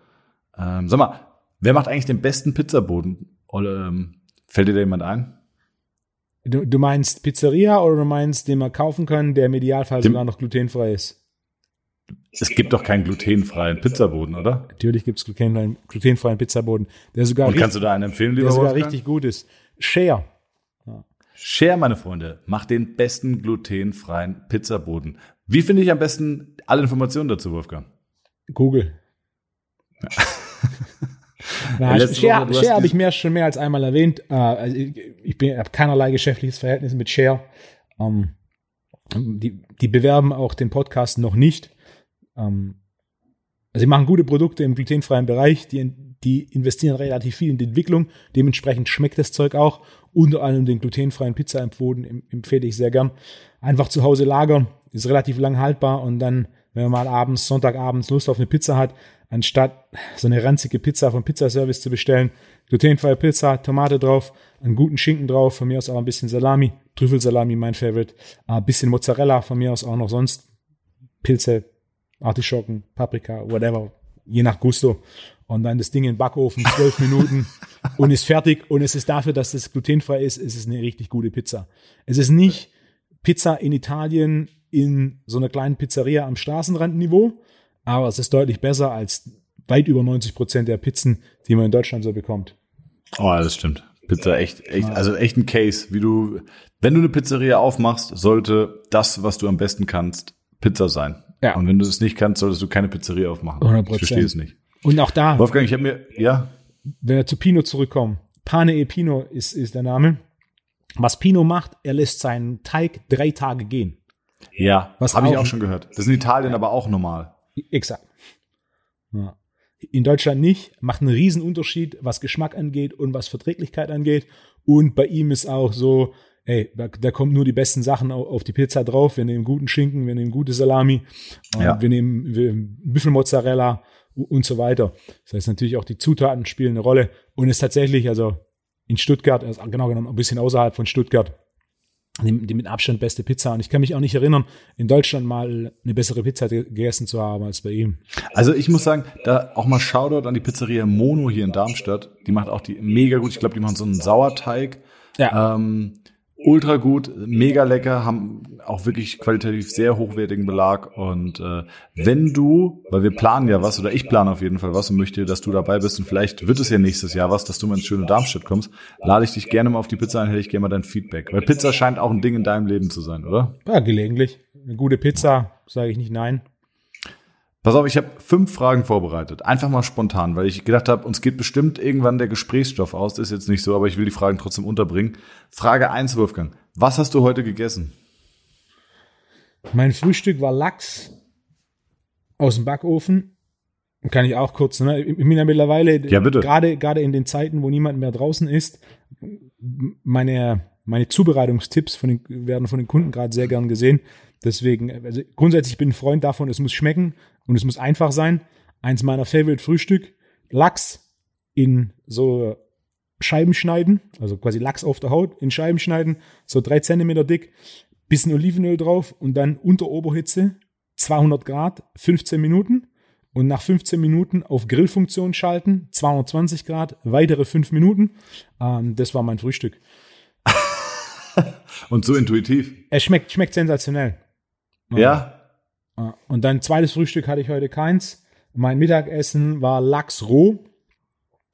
ähm, sag mal, wer macht eigentlich den besten Pizzaboden? Oder, ähm, fällt dir da jemand ein? Du, du meinst Pizzeria oder du meinst, den wir kaufen können, der im Idealfall Dem, sogar noch glutenfrei ist? Es gibt doch keinen glutenfreien Pizzaboden, oder? Natürlich gibt es glutenfreien, glutenfreien Pizzaboden, der sogar Und kannst du da einen empfehlen, lieber Der sogar Wolfgang? richtig gut ist. Share. Ja. Share, meine Freunde, macht den besten glutenfreien Pizzaboden. Wie finde ich am besten alle Informationen dazu, Wolfgang? Google. Ja. Na, Share, Share habe ich mehr, schon mehr als einmal erwähnt. Äh, also ich ich habe keinerlei geschäftliches Verhältnis mit Share. Ähm, die, die bewerben auch den Podcast noch nicht. Ähm, sie machen gute Produkte im glutenfreien Bereich, die, die investieren relativ viel in die Entwicklung, dementsprechend schmeckt das Zeug auch. Unter anderem den glutenfreien Pizza empfohlen, empfehle ich sehr gern. Einfach zu Hause lagern, ist relativ lang haltbar und dann, wenn man mal abends, Sonntagabends Lust auf eine Pizza hat, anstatt so eine ranzige Pizza vom Pizzaservice zu bestellen, glutenfreie Pizza, Tomate drauf, einen guten Schinken drauf, von mir aus auch ein bisschen Salami, Trüffelsalami, mein Favorite, ein bisschen Mozzarella, von mir aus auch noch sonst Pilze, Artischocken, Paprika, whatever, je nach Gusto. Und dann das Ding in den Backofen, zwölf Minuten und ist fertig. Und es ist dafür, dass es glutenfrei ist, es ist eine richtig gute Pizza. Es ist nicht Pizza in Italien in so einer kleinen Pizzeria am Straßenrandniveau, aber es ist deutlich besser als weit über 90 Prozent der Pizzen, die man in Deutschland so bekommt. Oh, das stimmt. Pizza echt, echt, also echt ein Case, wie du, wenn du eine Pizzeria aufmachst, sollte das, was du am besten kannst, Pizza sein. Ja. Und wenn du es nicht kannst, solltest du keine Pizzeria aufmachen. 100%. Ich verstehe es nicht. Und auch da. Wolfgang, ich habe mir, ja. Wenn wir zu Pino zurückkommen. Pane e Pino ist, ist der Name. Was Pino macht, er lässt seinen Teig drei Tage gehen. Ja, was habe ich auch schon gehört. Das ist in Italien ja. aber auch normal. Exakt. Ja. In Deutschland nicht, macht einen riesen Unterschied, was Geschmack angeht und was Verträglichkeit angeht. Und bei ihm ist auch so, ey, da, da kommt nur die besten Sachen auf, auf, die Pizza drauf. Wir nehmen guten Schinken, wir nehmen gute Salami, ja. wir nehmen wir, Büffelmozzarella und so weiter. Das heißt natürlich auch die Zutaten spielen eine Rolle. Und es ist tatsächlich, also in Stuttgart, also genau genommen ein bisschen außerhalb von Stuttgart, die, die mit Abstand beste Pizza. Und ich kann mich auch nicht erinnern, in Deutschland mal eine bessere Pizza gegessen zu haben als bei ihm. Also ich muss sagen, da auch mal Shoutout an die Pizzeria Mono hier in Darmstadt. Die macht auch die mega gut. Ich glaube, die machen so einen Sauerteig. Ja. Ähm, ultra gut, mega lecker, haben auch wirklich qualitativ sehr hochwertigen Belag. Und äh, wenn du, weil wir planen ja was, oder ich plane auf jeden Fall was und möchte, dass du dabei bist und vielleicht wird es ja nächstes Jahr was, dass du mal ins schöne Darmstadt kommst, lade ich dich gerne mal auf die Pizza ein, hätte ich gerne mal dein Feedback. Weil Pizza scheint auch ein Ding in deinem Leben zu sein, oder? Ja, gelegentlich. Eine gute Pizza, sage ich nicht nein. Pass auf, ich habe fünf Fragen vorbereitet. Einfach mal spontan, weil ich gedacht habe, uns geht bestimmt irgendwann der Gesprächsstoff aus. Das ist jetzt nicht so, aber ich will die Fragen trotzdem unterbringen. Frage eins, Wolfgang. Was hast du heute gegessen? Mein Frühstück war Lachs aus dem Backofen. Kann ich auch kurz, ne? Ich bin ja mittlerweile, ja, bitte. gerade, gerade in den Zeiten, wo niemand mehr draußen ist, meine, meine Zubereitungstipps von den, werden von den Kunden gerade sehr gern gesehen. Deswegen, also grundsätzlich bin ich ein Freund davon, es muss schmecken und es muss einfach sein. Eins meiner Favorite Frühstück, Lachs in so Scheiben schneiden, also quasi Lachs auf der Haut in Scheiben schneiden, so drei Zentimeter dick, bisschen Olivenöl drauf und dann unter Oberhitze 200 Grad, 15 Minuten und nach 15 Minuten auf Grillfunktion schalten, 220 Grad, weitere 5 Minuten. Ähm, das war mein Frühstück. und so intuitiv. Es schmeckt, schmeckt sensationell. Ja. Und dann zweites Frühstück hatte ich heute keins. Mein Mittagessen war Lachs roh.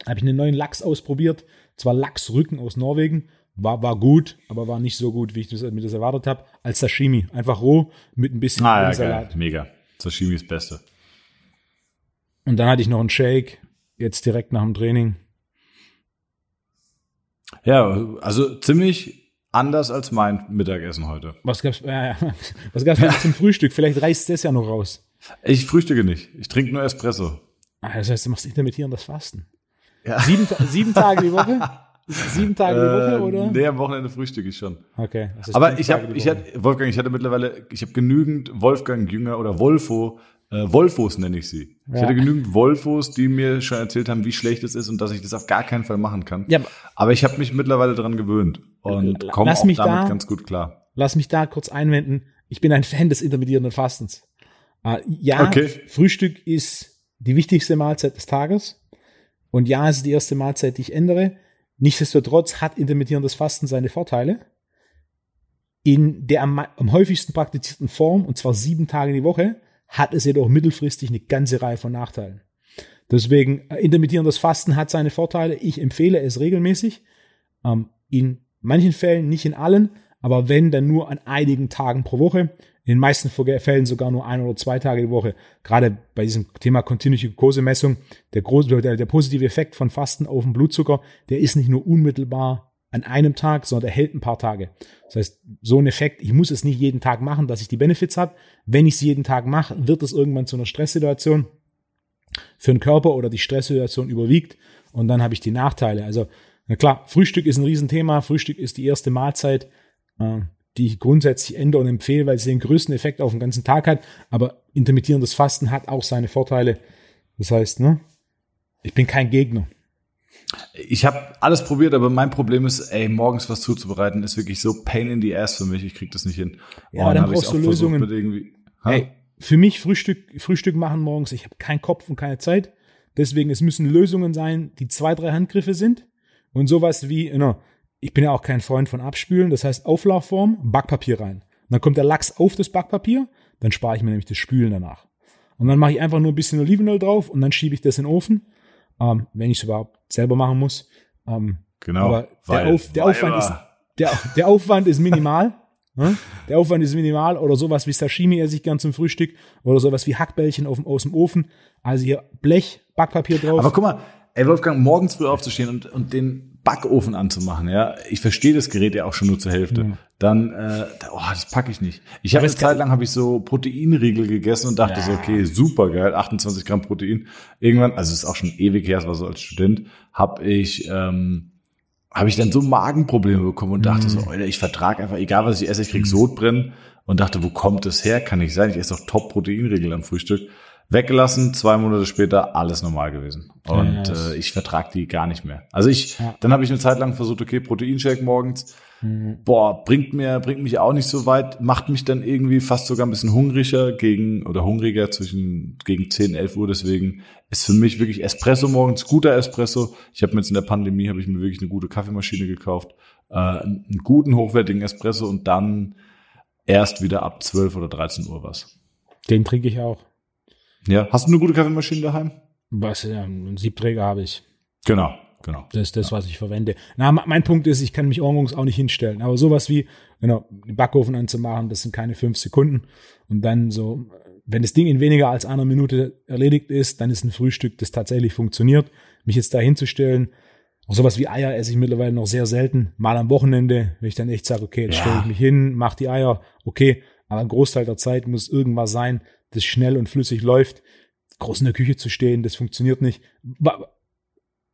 Habe ich einen neuen Lachs ausprobiert. Zwar Lachsrücken aus Norwegen. War, war gut, aber war nicht so gut, wie ich das, mir das erwartet habe. Als Sashimi. Einfach roh mit ein bisschen ah, ja, Salat. Geil. Mega. Sashimi ist das Beste. Und dann hatte ich noch einen Shake. Jetzt direkt nach dem Training. Ja, also ziemlich anders als mein Mittagessen heute. Was gab's, äh, was gab's ja. zum Frühstück? Vielleicht reißt das ja noch raus. Ich frühstücke nicht. Ich trinke nur Espresso. Ah, das heißt, du machst intermittierendes Fasten. Ja. Sieben, sieben Tage die Woche? Sieben Tage die Woche, äh, oder? Nee, am Wochenende frühstücke ich schon. Okay. Aber ich habe, ich hatte, Wolfgang, ich hatte mittlerweile, ich habe genügend Wolfgang Jünger oder Wolfo, äh, Wolfos nenne ich sie. Ja. Ich hatte genügend Wolfos, die mir schon erzählt haben, wie schlecht es ist und dass ich das auf gar keinen Fall machen kann. Ja, aber ich habe mich mittlerweile daran gewöhnt und komme auch damit da, ganz gut klar. Lass mich da kurz einwenden. Ich bin ein Fan des intermittierenden Fastens. Äh, ja, okay. Frühstück ist die wichtigste Mahlzeit des Tages. Und ja, es ist die erste Mahlzeit, die ich ändere. Nichtsdestotrotz hat intermittierendes Fasten seine Vorteile. In der am, am häufigsten praktizierten Form, und zwar sieben Tage die Woche, hat es jedoch mittelfristig eine ganze Reihe von Nachteilen. Deswegen, äh, intermittierendes Fasten hat seine Vorteile. Ich empfehle es regelmäßig. Ähm, in manchen Fällen, nicht in allen, aber wenn, dann nur an einigen Tagen pro Woche. In den meisten Fällen sogar nur ein oder zwei Tage die Woche. Gerade bei diesem Thema Continuous Glukosemessung, der, der, der positive Effekt von Fasten auf den Blutzucker, der ist nicht nur unmittelbar an einem Tag, sondern der hält ein paar Tage. Das heißt, so ein Effekt, ich muss es nicht jeden Tag machen, dass ich die Benefits habe. Wenn ich es jeden Tag mache, wird es irgendwann zu einer Stresssituation für den Körper oder die Stresssituation überwiegt und dann habe ich die Nachteile. Also, na klar, Frühstück ist ein Riesenthema. Frühstück ist die erste Mahlzeit, äh, die ich grundsätzlich ändere und empfehle, weil es den größten Effekt auf den ganzen Tag hat. Aber intermittierendes Fasten hat auch seine Vorteile. Das heißt, ne, ich bin kein Gegner. Ich habe alles probiert, aber mein Problem ist, ey, morgens was zuzubereiten, ist wirklich so pain in the ass für mich. Ich krieg das nicht hin. Ja, aber dann brauchst du Lösungen. Irgendwie, ey, für mich Frühstück, Frühstück machen morgens, ich habe keinen Kopf und keine Zeit. Deswegen, es müssen Lösungen sein, die zwei, drei Handgriffe sind. Und sowas wie, know, ich bin ja auch kein Freund von Abspülen, das heißt Auflaufform, Backpapier rein. Und dann kommt der Lachs auf das Backpapier, dann spare ich mir nämlich das Spülen danach. Und dann mache ich einfach nur ein bisschen Olivenöl drauf und dann schiebe ich das in den Ofen ähm, wenn ich es überhaupt selber machen muss. Ähm, genau. Aber weil, der, Auf, der Aufwand ist der, der Aufwand ist minimal. ne? Der Aufwand ist minimal oder sowas wie Sashimi esse ich gern zum Frühstück oder sowas wie Hackbällchen auf, aus dem Ofen. Also hier Blech, Backpapier drauf. Aber guck mal, ey Wolfgang, morgens früh aufzustehen und, und den Backofen anzumachen, ja. Ich verstehe das Gerät ja auch schon nur zur Hälfte. Mhm. Dann, äh, oh, das packe ich nicht. Ich habe eine Zeit lang habe ich so Proteinriegel gegessen und dachte ja. so, okay, super geil, 28 Gramm Protein. Irgendwann, also ist auch schon ewig her, es war so als Student, habe ich ähm, habe ich dann so Magenprobleme bekommen und dachte mhm. so, Alter, ich vertrage einfach, egal was ich esse, ich krieg mhm. Sodbrennen und dachte, wo kommt das her? Kann nicht sein. Ich esse doch top Proteinriegel am Frühstück. Weggelassen, zwei Monate später alles normal gewesen. Und ja, äh, ich vertrag die gar nicht mehr. Also ich, ja. dann habe ich eine Zeit lang versucht, okay, Proteinshake morgens. Mhm. Boah, bringt mir, bringt mich auch nicht so weit, macht mich dann irgendwie fast sogar ein bisschen hungriger gegen oder hungriger zwischen gegen 10, 11 Uhr. Deswegen ist für mich wirklich Espresso morgens, guter Espresso. Ich habe mir jetzt in der Pandemie habe ich mir wirklich eine gute Kaffeemaschine gekauft, äh, einen guten hochwertigen Espresso und dann erst wieder ab 12 oder 13 Uhr was. Den trinke ich auch. Ja, hast du eine gute Kaffeemaschine daheim? Was, ja, einen Siebträger habe ich. Genau, genau. Das ist das, was ich verwende. Na, mein Punkt ist, ich kann mich morgens auch nicht hinstellen. Aber sowas wie, genau, den Backofen anzumachen, das sind keine fünf Sekunden. Und dann so, wenn das Ding in weniger als einer Minute erledigt ist, dann ist ein Frühstück, das tatsächlich funktioniert. Mich jetzt da hinzustellen, auch sowas wie Eier esse ich mittlerweile noch sehr selten. Mal am Wochenende, wenn ich dann echt sage, okay, jetzt ja. stelle ich mich hin, mach die Eier, okay. Aber ein Großteil der Zeit muss irgendwas sein, das schnell und flüssig läuft. Groß in der Küche zu stehen, das funktioniert nicht.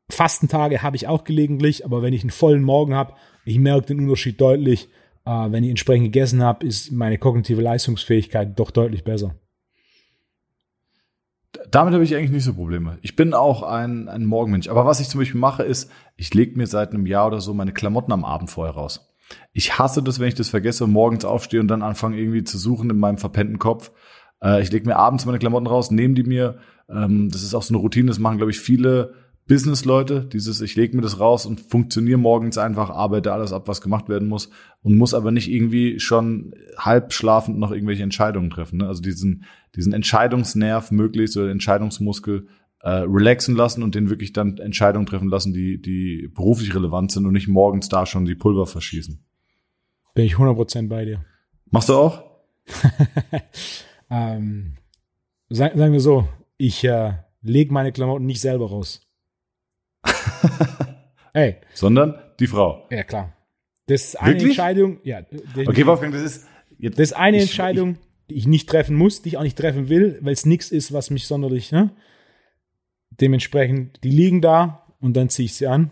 Fastentage habe ich auch gelegentlich, aber wenn ich einen vollen Morgen habe, ich merke den Unterschied deutlich. Äh, wenn ich entsprechend gegessen habe, ist meine kognitive Leistungsfähigkeit doch deutlich besser. Damit habe ich eigentlich nicht so Probleme. Ich bin auch ein, ein Morgenmensch. Aber was ich zum Beispiel mache, ist, ich lege mir seit einem Jahr oder so meine Klamotten am Abend vorher raus. Ich hasse das, wenn ich das vergesse und morgens aufstehe und dann anfange irgendwie zu suchen in meinem verpennten Kopf. Äh, ich lege mir abends meine Klamotten raus, nehme die mir. Ähm, das ist auch so eine Routine, das machen, glaube ich, viele Business-Leute, dieses, ich lege mir das raus und funktioniere morgens einfach, arbeite alles ab, was gemacht werden muss und muss aber nicht irgendwie schon halb schlafend noch irgendwelche Entscheidungen treffen. Ne? Also diesen, diesen Entscheidungsnerv möglichst oder Entscheidungsmuskel äh, relaxen lassen und den wirklich dann Entscheidungen treffen lassen, die, die beruflich relevant sind und nicht morgens da schon die Pulver verschießen. Bin ich 100% bei dir. Machst du auch? ähm, sagen, sagen wir so, ich äh, lege meine Klamotten nicht selber raus. Ey. Sondern die Frau. Ja, klar. Das ist eine Wirklich? Entscheidung, ja. Okay, Wolfgang, das ist. Jetzt, das ist eine ich, Entscheidung, ich, die ich nicht treffen muss, die ich auch nicht treffen will, weil es nichts ist, was mich sonderlich, ne? Dementsprechend, die liegen da und dann ziehe ich sie an.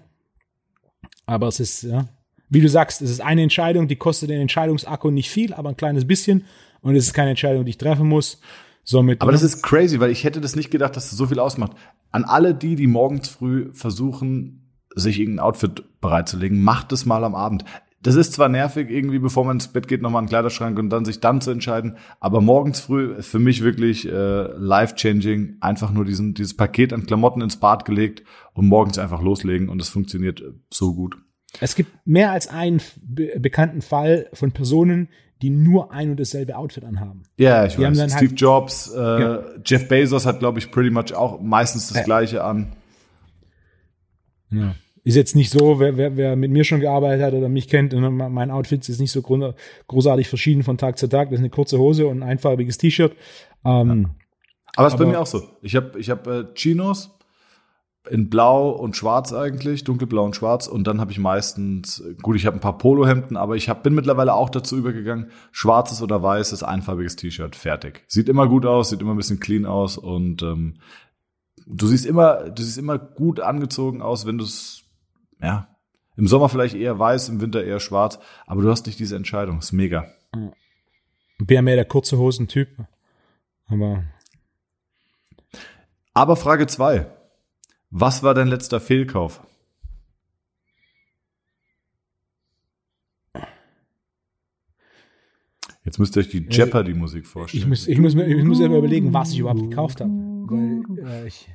Aber es ist, ja, wie du sagst, es ist eine Entscheidung, die kostet den Entscheidungsakku nicht viel, aber ein kleines bisschen. Und es ist keine Entscheidung, die ich treffen muss. Somit, aber das ist crazy, weil ich hätte das nicht gedacht, dass das so viel ausmacht. An alle die, die morgens früh versuchen, sich irgendein Outfit bereitzulegen, macht es mal am Abend. Das ist zwar nervig, irgendwie, bevor man ins Bett geht, nochmal einen Kleiderschrank und dann sich dann zu entscheiden, aber morgens früh für mich wirklich äh, life-changing, einfach nur diesen, dieses Paket an Klamotten ins Bad gelegt und morgens einfach loslegen und es funktioniert so gut. Es gibt mehr als einen be bekannten Fall von Personen, die nur ein und dasselbe Outfit anhaben. Ja, ich die weiß. Steve halt, Jobs, äh, ja. Jeff Bezos hat, glaube ich, pretty much auch meistens das ja. Gleiche an. Ja. Ist jetzt nicht so, wer, wer, wer mit mir schon gearbeitet hat oder mich kennt, ne, mein Outfit ist nicht so großartig verschieden von Tag zu Tag. Das ist eine kurze Hose und ein einfarbiges T-Shirt. Ähm, aber es ist bei mir auch so. Ich habe ich hab, äh, Chinos, in Blau und Schwarz eigentlich, dunkelblau und schwarz. Und dann habe ich meistens, gut, ich habe ein paar Polohemden, aber ich hab, bin mittlerweile auch dazu übergegangen, schwarzes oder weißes, einfarbiges T-Shirt, fertig. Sieht immer gut aus, sieht immer ein bisschen clean aus und ähm, du siehst immer, du siehst immer gut angezogen aus, wenn du es, ja, im Sommer vielleicht eher weiß, im Winter eher schwarz, aber du hast nicht diese Entscheidung. ist mega. Ich bin ja mehr der kurze Hosen-Typ. Aber. Aber Frage zwei was war dein letzter Fehlkauf? Jetzt müsst ihr euch die Jeopardy-Musik vorstellen. Ich muss, ich, muss mir, ich muss mir überlegen, was ich überhaupt gekauft habe. Weil, äh, ich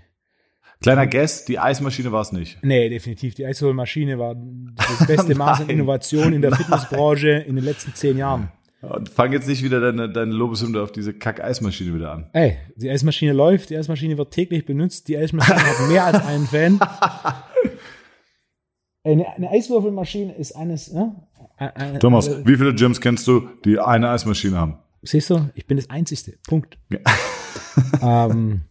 Kleiner Guess, die Eismaschine war es nicht. Nee, definitiv. Die Eishohlmaschine war das beste Maß an Innovation in der Fitnessbranche in den letzten zehn Jahren. Und fang jetzt nicht wieder deine, deine Lobeshymne auf diese Kack-Eismaschine wieder an. Ey, die Eismaschine läuft, die Eismaschine wird täglich benutzt, die Eismaschine hat mehr als einen Fan. Eine, eine Eiswürfelmaschine ist eines. Ne? Eine, Thomas, äh, wie viele Gyms kennst du, die eine Eismaschine haben? Siehst du, ich bin das Einzigste. Punkt. Ja. ähm,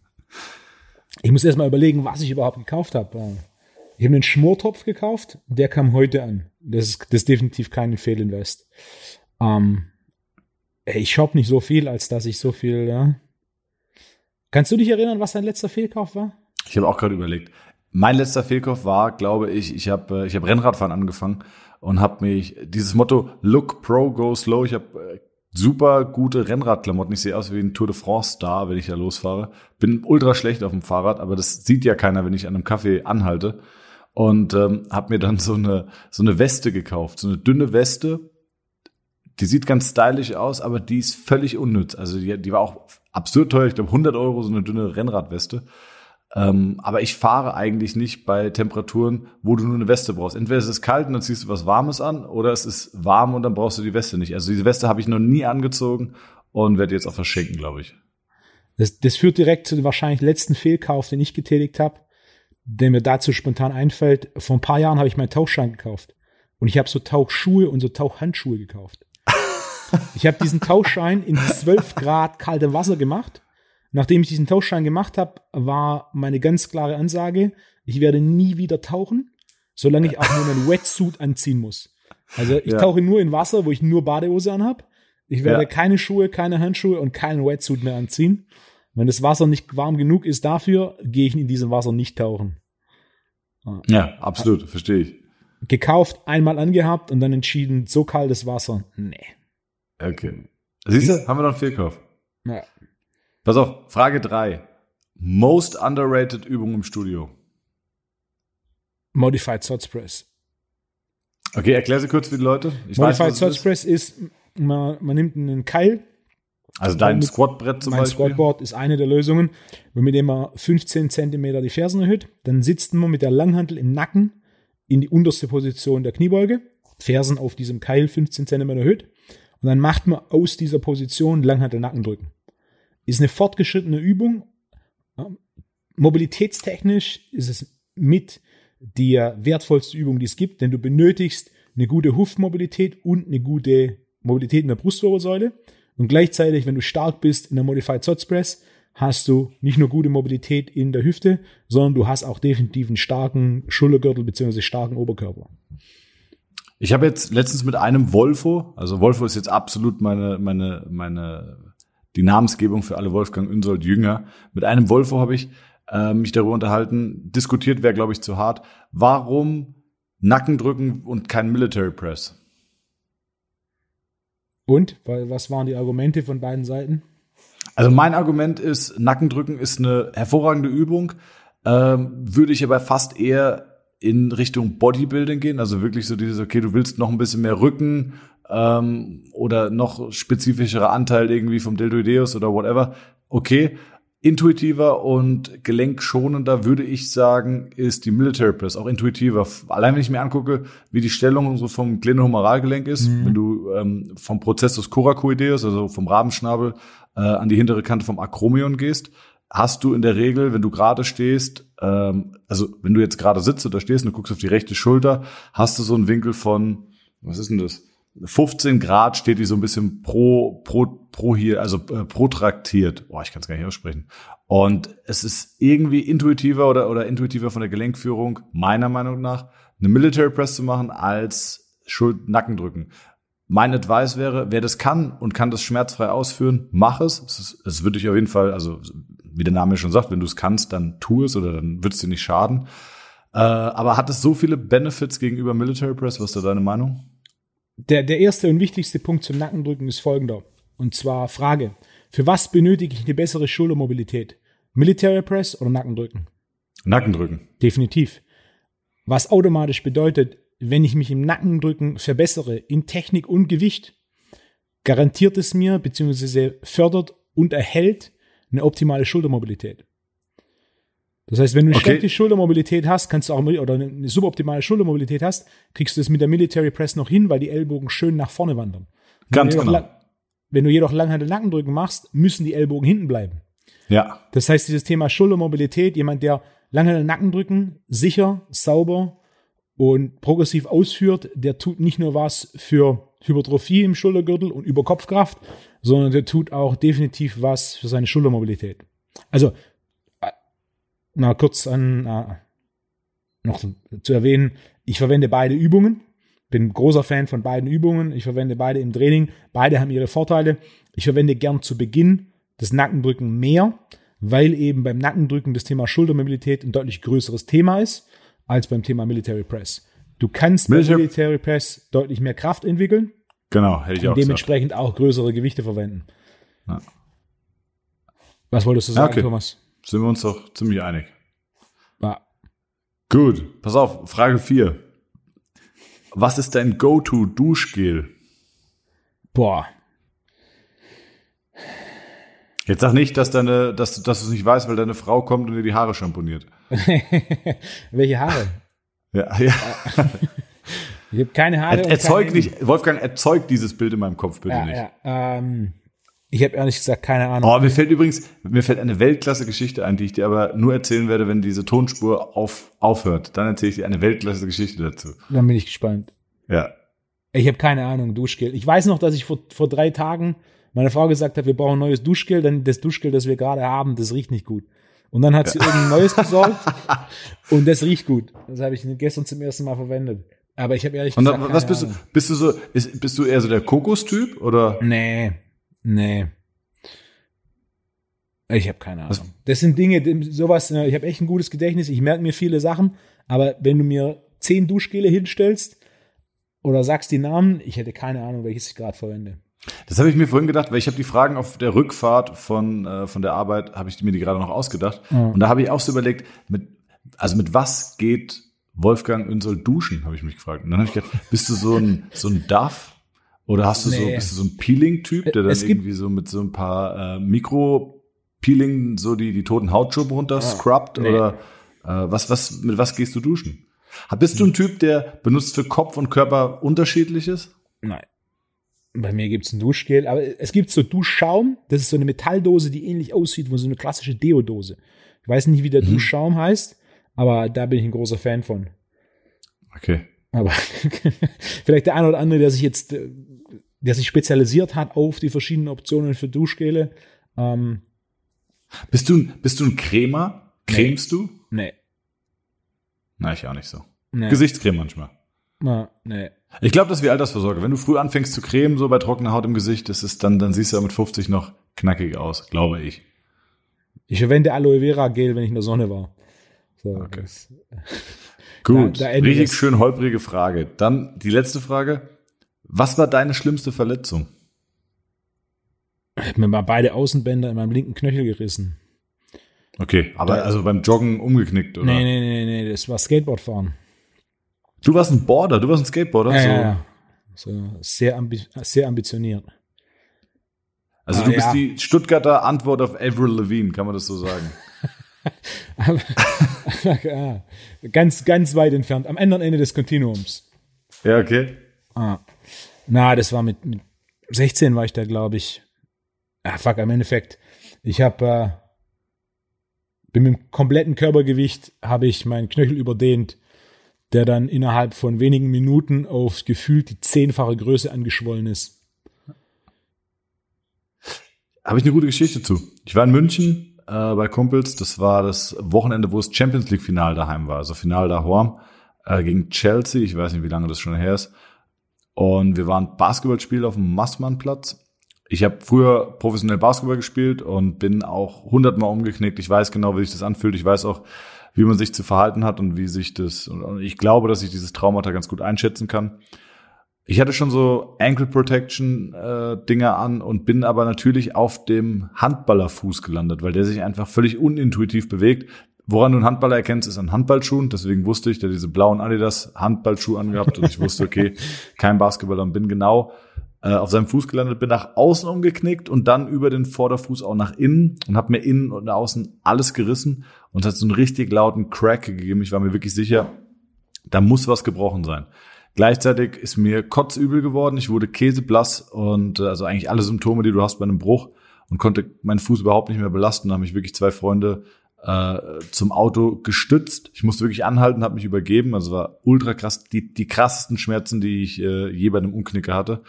ich muss erst mal überlegen, was ich überhaupt gekauft habe. Ich habe einen Schmortopf gekauft, der kam heute an. Das ist, das ist definitiv kein Fehlinvest. Ähm, ich shoppe nicht so viel, als dass ich so viel. Ja. Kannst du dich erinnern, was dein letzter Fehlkauf war? Ich habe auch gerade überlegt. Mein letzter Fehlkauf war, glaube ich, ich habe äh, ich hab Rennradfahren angefangen und habe mich dieses Motto Look Pro Go Slow. Ich habe äh, super gute Rennradklamotten. Ich sehe aus wie ein Tour de France Star, wenn ich da losfahre. Bin ultra schlecht auf dem Fahrrad, aber das sieht ja keiner, wenn ich an einem Kaffee anhalte. Und ähm, habe mir dann so eine so eine Weste gekauft, so eine dünne Weste die sieht ganz stylisch aus, aber die ist völlig unnütz. Also die, die war auch absurd teuer. Ich glaube 100 Euro so eine dünne Rennradweste. Ähm, aber ich fahre eigentlich nicht bei Temperaturen, wo du nur eine Weste brauchst. Entweder es ist kalt und dann ziehst du was Warmes an, oder es ist warm und dann brauchst du die Weste nicht. Also diese Weste habe ich noch nie angezogen und werde jetzt auch verschenken, glaube ich. Das, das führt direkt zu dem wahrscheinlich letzten Fehlkauf, den ich getätigt habe, der mir dazu spontan einfällt. Vor ein paar Jahren habe ich meinen Tauchschein gekauft. Und ich habe so Tauchschuhe und so Tauchhandschuhe gekauft. Ich habe diesen Tauschschein in 12 Grad kaltem Wasser gemacht. Nachdem ich diesen Tauschschein gemacht habe, war meine ganz klare Ansage, ich werde nie wieder tauchen, solange ich auch nur einen Wetsuit anziehen muss. Also ich ja. tauche nur in Wasser, wo ich nur Badehose anhab. Ich werde ja. keine Schuhe, keine Handschuhe und keinen Wetsuit mehr anziehen. Wenn das Wasser nicht warm genug ist dafür, gehe ich in diesem Wasser nicht tauchen. Ja, absolut, verstehe ich. Gekauft, einmal angehabt und dann entschieden, so kaltes Wasser, nee. Okay. Siehst du, haben wir noch einen Fehlkauf. Ja. Pass auf, Frage drei. most underrated Übung im Studio? Modified Sod Press. Okay, erklär sie kurz für die Leute. Ich Modified Sod Press ist, man, man nimmt einen Keil. Also dein Squatbrett zum mein Beispiel? Mein Squatboard ist eine der Lösungen, mit dem man 15 Zentimeter die Fersen erhöht. Dann sitzt man mit der Langhantel im Nacken in die unterste Position der Kniebeuge. Fersen auf diesem Keil 15 Zentimeter erhöht. Und dann macht man aus dieser Position Langhantel Nackendrücken. Ist eine fortgeschrittene Übung. Mobilitätstechnisch ist es mit die wertvollste Übung, die es gibt, denn du benötigst eine gute Hüftmobilität und eine gute Mobilität in der Brustwirbelsäule. Und gleichzeitig, wenn du stark bist in der Modified Sots Press, hast du nicht nur gute Mobilität in der Hüfte, sondern du hast auch definitiv einen starken Schultergürtel bzw. starken Oberkörper. Ich habe jetzt letztens mit einem Volvo, also Volvo ist jetzt absolut meine, meine, meine, die Namensgebung für alle Wolfgang Unsold Jünger. Mit einem Volvo habe ich äh, mich darüber unterhalten. Diskutiert wäre, glaube ich, zu hart. Warum Nackendrücken und kein Military Press? Und? Was waren die Argumente von beiden Seiten? Also mein Argument ist, Nackendrücken ist eine hervorragende Übung. Ähm, würde ich aber fast eher in Richtung Bodybuilding gehen, also wirklich so dieses, okay, du willst noch ein bisschen mehr Rücken ähm, oder noch spezifischere Anteil irgendwie vom Deltoideus oder whatever. Okay, intuitiver und gelenkschonender, würde ich sagen, ist die Military Press. Auch intuitiver. Allein wenn ich mir angucke, wie die Stellung so vom Glenohumeralgelenk ist, mhm. wenn du ähm, vom Prozessus coracoideus, also vom Rabenschnabel, äh, an die hintere Kante vom Akromion gehst, hast du in der Regel, wenn du gerade stehst, ähm, also wenn du jetzt gerade sitzt oder stehst und du guckst auf die rechte Schulter, hast du so einen Winkel von, was ist denn das? 15 Grad steht die so ein bisschen pro, pro, pro hier, also äh, protraktiert. Boah, ich kann es gar nicht aussprechen. Und es ist irgendwie intuitiver oder, oder intuitiver von der Gelenkführung, meiner Meinung nach, eine Military Press zu machen als Schuld-Nackendrücken. Mein Advice wäre, wer das kann und kann das schmerzfrei ausführen, mach es. Es, ist, es würde dich auf jeden Fall, also wie der Name schon sagt, wenn du es kannst, dann tu es oder dann wird es dir nicht schaden. Äh, aber hat es so viele Benefits gegenüber Military Press? Was ist da deine Meinung? Der, der erste und wichtigste Punkt zum Nackendrücken ist folgender. Und zwar Frage. Für was benötige ich eine bessere Schultermobilität? Military Press oder Nackendrücken? Nackendrücken. Definitiv. Was automatisch bedeutet, wenn ich mich im Nackendrücken verbessere in Technik und Gewicht, garantiert es mir bzw. fördert und erhält eine optimale Schultermobilität. Das heißt, wenn du eine okay. schlechte Schultermobilität hast, kannst du auch oder eine suboptimale Schultermobilität hast, kriegst du es mit der Military Press noch hin, weil die Ellbogen schön nach vorne wandern. Ganz wenn genau. wenn du jedoch Langhandel Nackendrücken machst, müssen die Ellbogen hinten bleiben. Ja. Das heißt, dieses Thema Schultermobilität, jemand, der Langhandel Nackendrücken sicher, sauber und progressiv ausführt, der tut nicht nur was für Hypertrophie im Schultergürtel und Überkopfkraft, sondern der tut auch definitiv was für seine Schultermobilität. Also mal kurz an na, noch zu erwähnen, ich verwende beide Übungen, bin großer Fan von beiden Übungen, ich verwende beide im Training, beide haben ihre Vorteile. Ich verwende gern zu Beginn das Nackendrücken mehr, weil eben beim Nackendrücken das Thema Schultermobilität ein deutlich größeres Thema ist als beim Thema Military Press. Du kannst Military, bei Military Press deutlich mehr Kraft entwickeln. Genau, hätte ich und auch dementsprechend gesagt. auch größere Gewichte verwenden. Ja. Was wolltest du sagen, okay. Thomas? Sind wir uns doch ziemlich einig. Ja. Gut, pass auf, Frage 4. Was ist dein Go-To-Duschgel? Boah. Jetzt sag nicht, dass deine, dass, dass du es nicht weißt, weil deine Frau kommt und dir die Haare schamponiert. Welche Haare? Ja, ja. Ich habe keine Haare. Er, erzeug nicht, Wolfgang, erzeug dieses Bild in meinem Kopf bitte ja, nicht. Ja, ähm, ich habe ehrlich gesagt keine Ahnung. Oh, mir fällt übrigens, mir fällt eine Weltklasse-Geschichte ein, die ich dir aber nur erzählen werde, wenn diese Tonspur auf, aufhört. Dann erzähle ich dir eine Weltklasse-Geschichte dazu. Dann bin ich gespannt. Ja. Ich habe keine Ahnung, Duschgel. Ich weiß noch, dass ich vor, vor drei Tagen meine Frau gesagt hat, wir brauchen ein neues Duschgel, denn das Duschgel, das wir gerade haben, das riecht nicht gut. Und dann hat sie ja. irgendein neues besorgt und das riecht gut. Das habe ich gestern zum ersten Mal verwendet. Aber ich habe ehrlich und gesagt. Und was bist Ahnung. du? Bist du so? Ist, bist du eher so der Kokostyp oder? Nee, nee. Ich habe keine Ahnung. Was? Das sind Dinge, sowas. Ich habe echt ein gutes Gedächtnis. Ich merke mir viele Sachen. Aber wenn du mir zehn Duschgele hinstellst oder sagst die Namen, ich hätte keine Ahnung, welches ich gerade verwende. Das habe ich mir vorhin gedacht, weil ich habe die Fragen auf der Rückfahrt von, äh, von der Arbeit, habe ich mir die gerade noch ausgedacht. Mhm. Und da habe ich auch so überlegt, mit, also mit was geht Wolfgang Önsol duschen, habe ich mich gefragt. Und dann habe ich gedacht, bist du so ein, so ein Duff? Oder hast du nee. so, bist du so ein Peeling-Typ, der dann irgendwie so mit so ein paar äh, Mikro-Peeling so die, die toten Hautschuppen runter ah, scrubbt? Nee. Oder äh, was, was, mit was gehst du duschen? Bist du ein Typ, der benutzt für Kopf und Körper unterschiedliches? Nein. Bei mir gibt's ein Duschgel, aber es gibt so Duschschaum. Das ist so eine Metalldose, die ähnlich aussieht wie so eine klassische Deodose. Ich weiß nicht, wie der mhm. Duschschaum heißt, aber da bin ich ein großer Fan von. Okay. Aber vielleicht der eine oder andere, der sich jetzt, der sich spezialisiert hat auf die verschiedenen Optionen für Duschgele. Ähm, bist du, bist du ein Cremer? Cremst nee. du? Nee. Na, ich auch nicht so. Nee. Gesichtscreme manchmal. Na, nee. Ich glaube, das ist wie Altersvorsorge. Wenn du früh anfängst zu cremen, so bei trockener Haut im Gesicht, das ist dann, dann siehst du ja mit 50 noch knackig aus, glaube ich. Ich verwende Aloe Vera Gel, wenn ich in der Sonne war. So, okay. Das, Gut, da, da richtig schön holprige Frage. Dann die letzte Frage. Was war deine schlimmste Verletzung? Ich habe mir mal beide Außenbänder in meinem linken Knöchel gerissen. Okay, aber da, also beim Joggen umgeknickt, oder? Nee, nee, nee, nee, das war Skateboardfahren. Du warst ein Boarder, du warst ein Skateboarder? Ja, so. ja, so sehr, ambi sehr ambitioniert. Also ah, du bist ja. die Stuttgarter Antwort auf Avril Levine, kann man das so sagen? ganz, ganz weit entfernt, am anderen Ende des Kontinuums. Ja, okay. Ah. Na, das war mit, mit 16 war ich da, glaube ich. Ah, fuck, im Endeffekt. Ich habe äh, bin mit dem kompletten Körpergewicht habe ich meinen Knöchel überdehnt, der dann innerhalb von wenigen Minuten auf gefühlt die zehnfache Größe angeschwollen ist. Habe ich eine gute Geschichte zu. Ich war in München äh, bei Kumpels. Das war das Wochenende, wo das Champions League Final daheim war. Also Final daheim äh, gegen Chelsea. Ich weiß nicht, wie lange das schon her ist. Und wir waren Basketballspiel auf dem Massmannplatz. Ich habe früher professionell Basketball gespielt und bin auch hundertmal umgeknickt. Ich weiß genau, wie sich das anfühlt. Ich weiß auch, wie man sich zu verhalten hat und wie sich das. Und ich glaube, dass ich dieses Traumata ganz gut einschätzen kann. Ich hatte schon so Ankle Protection äh, Dinger an und bin aber natürlich auf dem Handballerfuß gelandet, weil der sich einfach völlig unintuitiv bewegt. Woran du einen Handballer erkennst, ist an Handballschuhen. Deswegen wusste ich, der diese blauen Adidas Handballschuhe angehabt und ich wusste, okay, kein Basketballer und bin genau äh, auf seinem Fuß gelandet, bin nach außen umgeknickt und dann über den Vorderfuß auch nach innen und habe mir innen und außen alles gerissen und es hat so einen richtig lauten Crack gegeben. Ich war mir wirklich sicher, da muss was gebrochen sein. Gleichzeitig ist mir kotzübel geworden. Ich wurde käseblass und äh, also eigentlich alle Symptome, die du hast bei einem Bruch und konnte meinen Fuß überhaupt nicht mehr belasten. Da haben mich wirklich zwei Freunde äh, zum Auto gestützt. Ich musste wirklich anhalten, habe mich übergeben. Also war ultra krass, die, die krassesten Schmerzen, die ich äh, je bei einem Umknicker hatte.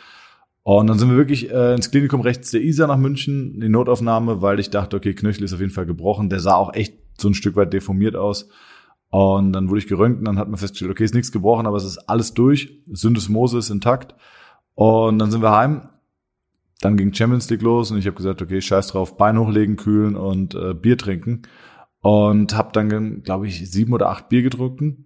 Und dann sind wir wirklich äh, ins Klinikum rechts der Isar nach München, in die Notaufnahme, weil ich dachte, okay, Knöchel ist auf jeden Fall gebrochen. Der sah auch echt so ein Stück weit deformiert aus. Und dann wurde ich geröntgt und dann hat man festgestellt, okay, ist nichts gebrochen, aber es ist alles durch. Syndesmose ist intakt. Und dann sind wir heim. Dann ging Champions League los und ich habe gesagt, okay, scheiß drauf, Bein hochlegen, kühlen und äh, Bier trinken. Und habe dann, glaube ich, sieben oder acht Bier getrunken.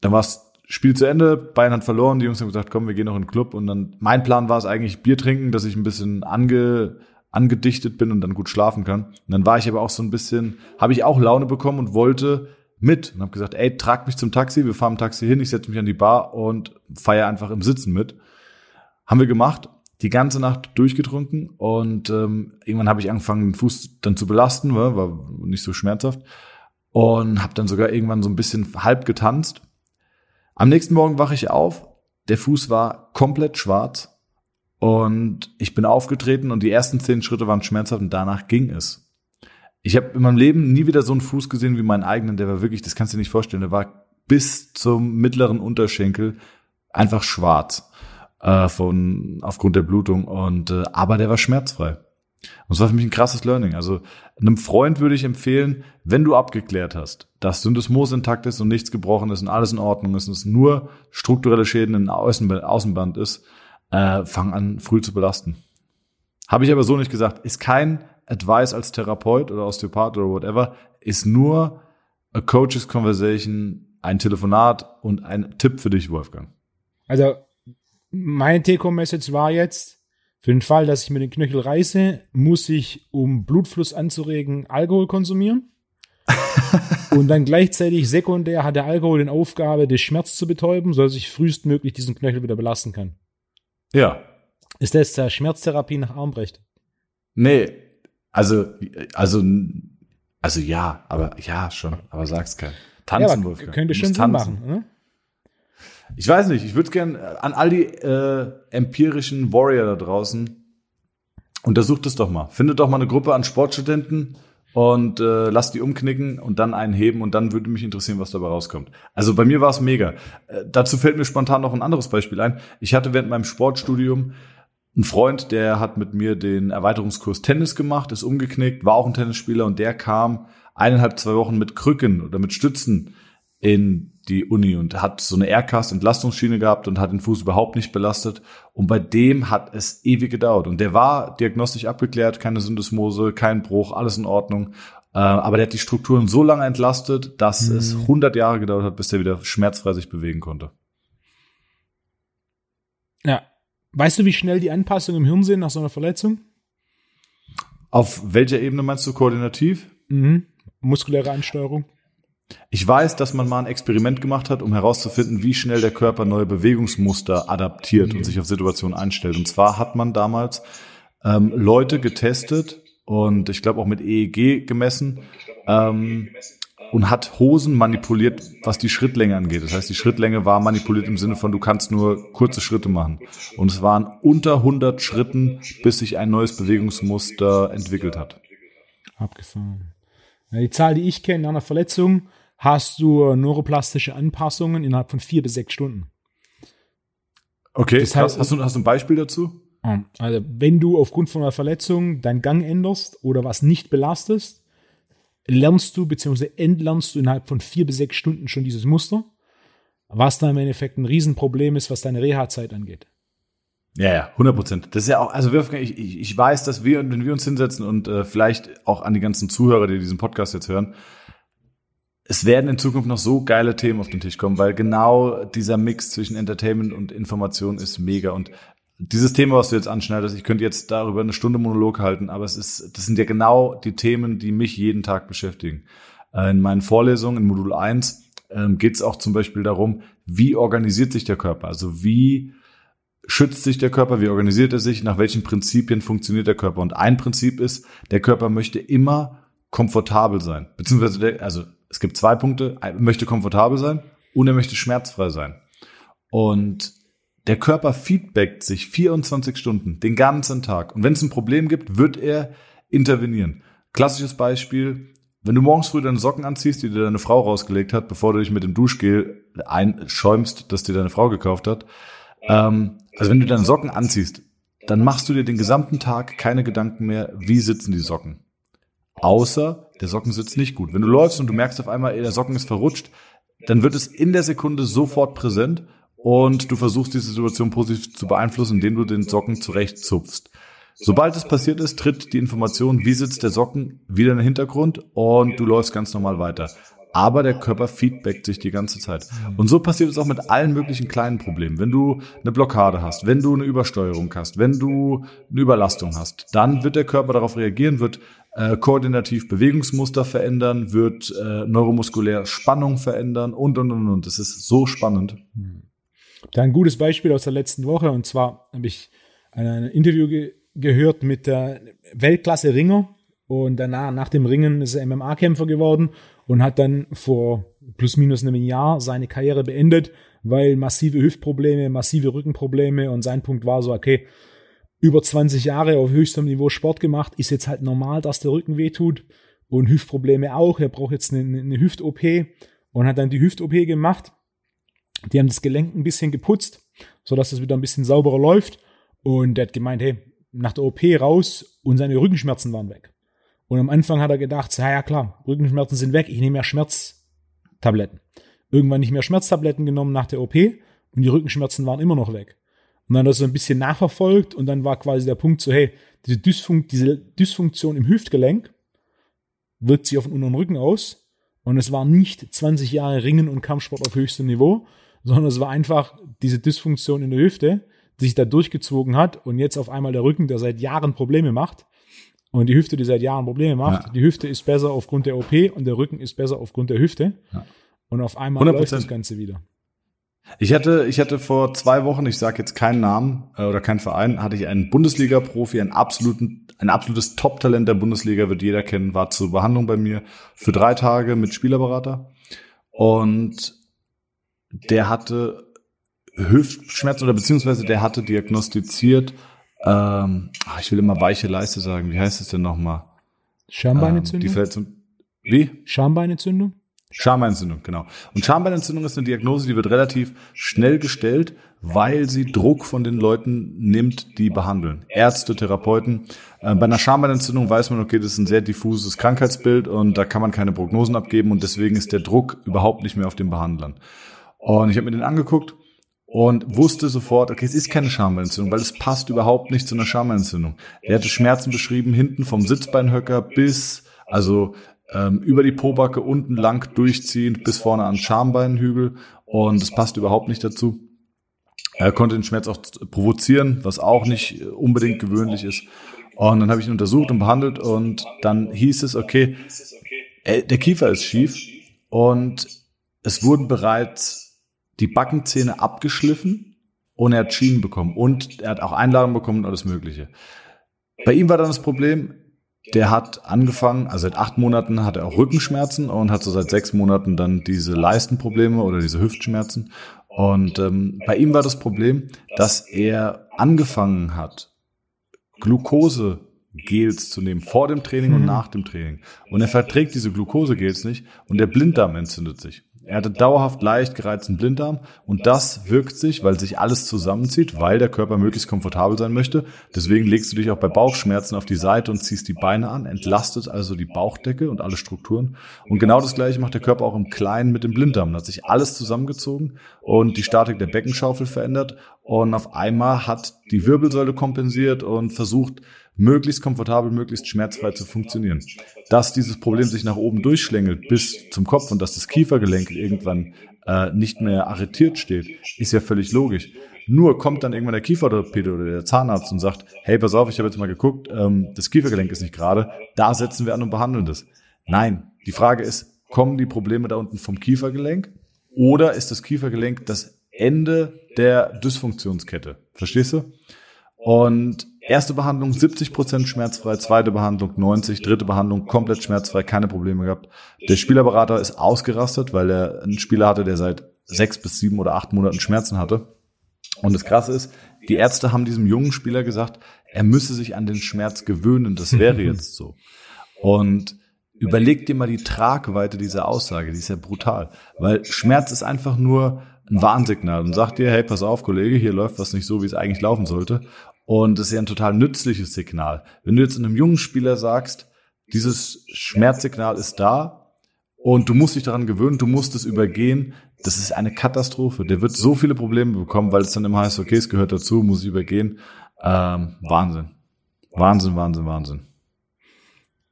Dann war das Spiel zu Ende, Bayern hat verloren, die Jungs haben gesagt, komm, wir gehen noch in den Club. Und dann, mein Plan war es eigentlich, Bier trinken, dass ich ein bisschen ange, angedichtet bin und dann gut schlafen kann. Und dann war ich aber auch so ein bisschen, habe ich auch Laune bekommen und wollte mit und habe gesagt, ey, trag mich zum Taxi, wir fahren im Taxi hin, ich setze mich an die Bar und feiere einfach im Sitzen mit. Haben wir gemacht, die ganze Nacht durchgetrunken und ähm, irgendwann habe ich angefangen, den Fuß dann zu belasten, war, war nicht so schmerzhaft und habe dann sogar irgendwann so ein bisschen halb getanzt. Am nächsten Morgen wache ich auf, der Fuß war komplett schwarz und ich bin aufgetreten und die ersten zehn Schritte waren schmerzhaft und danach ging es. Ich habe in meinem Leben nie wieder so einen Fuß gesehen wie meinen eigenen. Der war wirklich, das kannst du dir nicht vorstellen, der war bis zum mittleren Unterschenkel einfach schwarz äh, von aufgrund der Blutung und äh, aber der war schmerzfrei. Und es war für mich ein krasses Learning. Also einem Freund würde ich empfehlen, wenn du abgeklärt hast, dass Syndesmos intakt ist und nichts gebrochen ist und alles in Ordnung ist und es nur strukturelle Schäden in Außenband ist, äh, fang an früh zu belasten. Habe ich aber so nicht gesagt. Ist kein Advice als Therapeut oder Osteopath oder whatever, ist nur a coach's conversation, ein Telefonat und ein Tipp für dich, Wolfgang. Also, meine Take-Home-Message war jetzt, Für den Fall, dass ich mir den Knöchel reiße, muss ich, um Blutfluss anzuregen, Alkohol konsumieren. und dann gleichzeitig sekundär hat der Alkohol die Aufgabe, den Schmerz zu betäuben, sodass ich frühestmöglich diesen Knöchel wieder belasten kann. Ja. Ist das der Schmerztherapie nach Armbrecht? Nee, also, also, also ja, aber ja, schon, aber sag's kein. Tanzen, ja, Wolfgang. Könnte schon Sinn machen, ne? Ich weiß nicht, ich würde gern äh, an all die äh, empirischen Warrior da draußen, untersucht es doch mal. Findet doch mal eine Gruppe an Sportstudenten und äh, lasst die umknicken und dann einen heben und dann würde mich interessieren, was dabei rauskommt. Also bei mir war es mega. Äh, dazu fällt mir spontan noch ein anderes Beispiel ein. Ich hatte während meinem Sportstudium einen Freund, der hat mit mir den Erweiterungskurs Tennis gemacht, ist umgeknickt, war auch ein Tennisspieler und der kam eineinhalb, zwei Wochen mit Krücken oder mit Stützen in die Uni und hat so eine Aircast-Entlastungsschiene gehabt und hat den Fuß überhaupt nicht belastet. Und bei dem hat es ewig gedauert. Und der war diagnostisch abgeklärt, keine Syndesmose, kein Bruch, alles in Ordnung. Äh, aber der hat die Strukturen so lange entlastet, dass mhm. es 100 Jahre gedauert hat, bis der wieder schmerzfrei sich bewegen konnte. Ja. Weißt du, wie schnell die Anpassungen im Hirn sind nach so einer Verletzung? Auf welcher Ebene meinst du koordinativ? Mhm. Muskuläre Ansteuerung. Ich weiß, dass man mal ein Experiment gemacht hat, um herauszufinden, wie schnell der Körper neue Bewegungsmuster adaptiert und sich auf Situationen einstellt. Und zwar hat man damals ähm, Leute getestet und ich glaube auch mit EEG gemessen ähm, und hat Hosen manipuliert, was die Schrittlänge angeht. Das heißt, die Schrittlänge war manipuliert im Sinne von, du kannst nur kurze Schritte machen. Und es waren unter 100 Schritten, bis sich ein neues Bewegungsmuster entwickelt hat. Abgefahren. Die Zahl, die ich kenne, nach einer Verletzung hast du neuroplastische Anpassungen innerhalb von vier bis sechs Stunden. Okay, das heißt, hast, du, hast du ein Beispiel dazu? Also, wenn du aufgrund von einer Verletzung deinen Gang änderst oder was nicht belastest, lernst du bzw. entlernst du innerhalb von vier bis sechs Stunden schon dieses Muster, was dann im Endeffekt ein Riesenproblem ist, was deine Reha-Zeit angeht. Ja, ja, 100 Prozent. Das ist ja auch, also ich, ich, ich weiß, dass wir, wenn wir uns hinsetzen und äh, vielleicht auch an die ganzen Zuhörer, die diesen Podcast jetzt hören, es werden in Zukunft noch so geile Themen auf den Tisch kommen, weil genau dieser Mix zwischen Entertainment und Information ist mega. Und dieses Thema, was du jetzt anschneidest, ich könnte jetzt darüber eine Stunde Monolog halten, aber es ist, das sind ja genau die Themen, die mich jeden Tag beschäftigen. Äh, in meinen Vorlesungen in Modul 1 ähm, geht es auch zum Beispiel darum, wie organisiert sich der Körper? Also wie schützt sich der Körper, wie organisiert er sich, nach welchen Prinzipien funktioniert der Körper. Und ein Prinzip ist, der Körper möchte immer komfortabel sein. Beziehungsweise, der, also es gibt zwei Punkte, er möchte komfortabel sein und er möchte schmerzfrei sein. Und der Körper feedbackt sich 24 Stunden, den ganzen Tag. Und wenn es ein Problem gibt, wird er intervenieren. Klassisches Beispiel, wenn du morgens früh deine Socken anziehst, die dir deine Frau rausgelegt hat, bevor du dich mit dem Duschgel einschäumst, das dir deine Frau gekauft hat, ähm, also wenn du deine Socken anziehst, dann machst du dir den gesamten Tag keine Gedanken mehr, wie sitzen die Socken. Außer der Socken sitzt nicht gut. Wenn du läufst und du merkst auf einmal, ey, der Socken ist verrutscht, dann wird es in der Sekunde sofort präsent und du versuchst diese Situation positiv zu beeinflussen, indem du den Socken zurechtzupfst. Sobald es passiert ist, tritt die Information, wie sitzt der Socken, wieder in den Hintergrund und du läufst ganz normal weiter aber der Körper feedbackt sich die ganze Zeit. Und so passiert es auch mit allen möglichen kleinen Problemen. Wenn du eine Blockade hast, wenn du eine Übersteuerung hast, wenn du eine Überlastung hast, dann wird der Körper darauf reagieren, wird äh, koordinativ Bewegungsmuster verändern, wird äh, neuromuskulär Spannung verändern und, und, und, und. Das ist so spannend. Da ein gutes Beispiel aus der letzten Woche und zwar habe ich ein Interview ge gehört mit der Weltklasse-Ringer und danach, nach dem Ringen ist er MMA-Kämpfer geworden und hat dann vor plus minus einem Jahr seine Karriere beendet, weil massive Hüftprobleme, massive Rückenprobleme und sein Punkt war so, okay, über 20 Jahre auf höchstem Niveau Sport gemacht, ist jetzt halt normal, dass der Rücken wehtut und Hüftprobleme auch. Er braucht jetzt eine, eine Hüft-OP und hat dann die Hüft-OP gemacht. Die haben das Gelenk ein bisschen geputzt, sodass es wieder ein bisschen sauberer läuft. Und er hat gemeint, hey, nach der OP raus und seine Rückenschmerzen waren weg. Und am Anfang hat er gedacht, ja, ja klar, Rückenschmerzen sind weg, ich nehme ja Schmerztabletten. Irgendwann nicht mehr Schmerztabletten genommen nach der OP und die Rückenschmerzen waren immer noch weg. Und dann hat er so ein bisschen nachverfolgt und dann war quasi der Punkt so, hey, diese, Dysfunk diese Dysfunktion im Hüftgelenk wirkt sich auf den unteren Rücken aus. Und es war nicht 20 Jahre Ringen und Kampfsport auf höchstem Niveau, sondern es war einfach diese Dysfunktion in der Hüfte, sich da durchgezogen hat und jetzt auf einmal der Rücken, der seit Jahren Probleme macht und die Hüfte, die seit Jahren Probleme macht, ja. die Hüfte ist besser aufgrund der OP und der Rücken ist besser aufgrund der Hüfte. Ja. Und auf einmal 100%. läuft das Ganze wieder. Ich hatte, ich hatte vor zwei Wochen, ich sage jetzt keinen Namen äh, oder keinen Verein, hatte ich einen Bundesliga-Profi, einen absoluten, ein absolutes Top-Talent der Bundesliga, wird jeder kennen, war zur Behandlung bei mir für drei Tage mit Spielerberater. Und der hatte Hüftschmerzen oder beziehungsweise der hatte diagnostiziert, ähm, ich will immer weiche Leiste sagen, wie heißt es denn nochmal? Schambeinentzündung? Ähm, die Verletzung. Wie? Schambeinentzündung? Schambeinentzündung, genau. Und Schambeinentzündung ist eine Diagnose, die wird relativ schnell gestellt, weil sie Druck von den Leuten nimmt, die behandeln. Ärzte, Therapeuten. Äh, bei einer Schambeinentzündung weiß man, okay, das ist ein sehr diffuses Krankheitsbild und da kann man keine Prognosen abgeben und deswegen ist der Druck überhaupt nicht mehr auf den Behandlern. Und ich habe mir den angeguckt und wusste sofort, okay, es ist keine Schambeinentzündung, weil es passt überhaupt nicht zu einer Schambeinentzündung. Er hatte Schmerzen beschrieben, hinten vom Sitzbeinhöcker bis, also ähm, über die Pobacke unten lang durchziehend bis vorne an Schambeinhügel und es passt überhaupt nicht dazu. Er konnte den Schmerz auch provozieren, was auch nicht unbedingt gewöhnlich ist. Und dann habe ich ihn untersucht und behandelt und dann hieß es, okay, äh, der Kiefer ist schief und es wurden bereits die Backenzähne abgeschliffen und er hat Schienen bekommen und er hat auch Einladungen bekommen und alles Mögliche. Bei ihm war dann das Problem, der hat angefangen, also seit acht Monaten hat er auch Rückenschmerzen und hat so seit sechs Monaten dann diese Leistenprobleme oder diese Hüftschmerzen. Und ähm, bei ihm war das Problem, dass er angefangen hat, Glukosegels zu nehmen vor dem Training und mhm. nach dem Training. Und er verträgt diese Glukosegels nicht und der Blinddarm entzündet sich. Er hatte dauerhaft leicht gereizten Blinddarm und das wirkt sich, weil sich alles zusammenzieht, weil der Körper möglichst komfortabel sein möchte. Deswegen legst du dich auch bei Bauchschmerzen auf die Seite und ziehst die Beine an, entlastet also die Bauchdecke und alle Strukturen. Und genau das gleiche macht der Körper auch im Kleinen mit dem Blinddarm. Da hat sich alles zusammengezogen und die Statik der Beckenschaufel verändert und auf einmal hat die Wirbelsäule kompensiert und versucht, möglichst komfortabel, möglichst schmerzfrei zu funktionieren. Dass dieses Problem sich nach oben durchschlängelt bis zum Kopf und dass das Kiefergelenk irgendwann äh, nicht mehr arretiert steht, ist ja völlig logisch. Nur kommt dann irgendwann der Kieferorthopäde oder der Zahnarzt und sagt, hey, pass auf, ich habe jetzt mal geguckt, ähm, das Kiefergelenk ist nicht gerade, da setzen wir an und behandeln das. Nein, die Frage ist, kommen die Probleme da unten vom Kiefergelenk oder ist das Kiefergelenk das Ende der Dysfunktionskette? Verstehst du? Und erste Behandlung 70 Prozent schmerzfrei, zweite Behandlung 90, dritte Behandlung komplett schmerzfrei, keine Probleme gehabt. Der Spielerberater ist ausgerastet, weil er einen Spieler hatte, der seit sechs bis sieben oder acht Monaten Schmerzen hatte. Und das Krasse ist, die Ärzte haben diesem jungen Spieler gesagt, er müsse sich an den Schmerz gewöhnen, das wäre jetzt so. Und überleg dir mal die Tragweite dieser Aussage, die ist ja brutal. Weil Schmerz ist einfach nur ein Warnsignal und sagt dir, hey, pass auf, Kollege, hier läuft was nicht so, wie es eigentlich laufen sollte. Und das ist ja ein total nützliches Signal. Wenn du jetzt einem jungen Spieler sagst, dieses Schmerzsignal ist da und du musst dich daran gewöhnen, du musst es übergehen, das ist eine Katastrophe. Der wird so viele Probleme bekommen, weil es dann immer heißt, okay, es gehört dazu, muss ich übergehen. Ähm, Wahnsinn. Wahnsinn, Wahnsinn, Wahnsinn.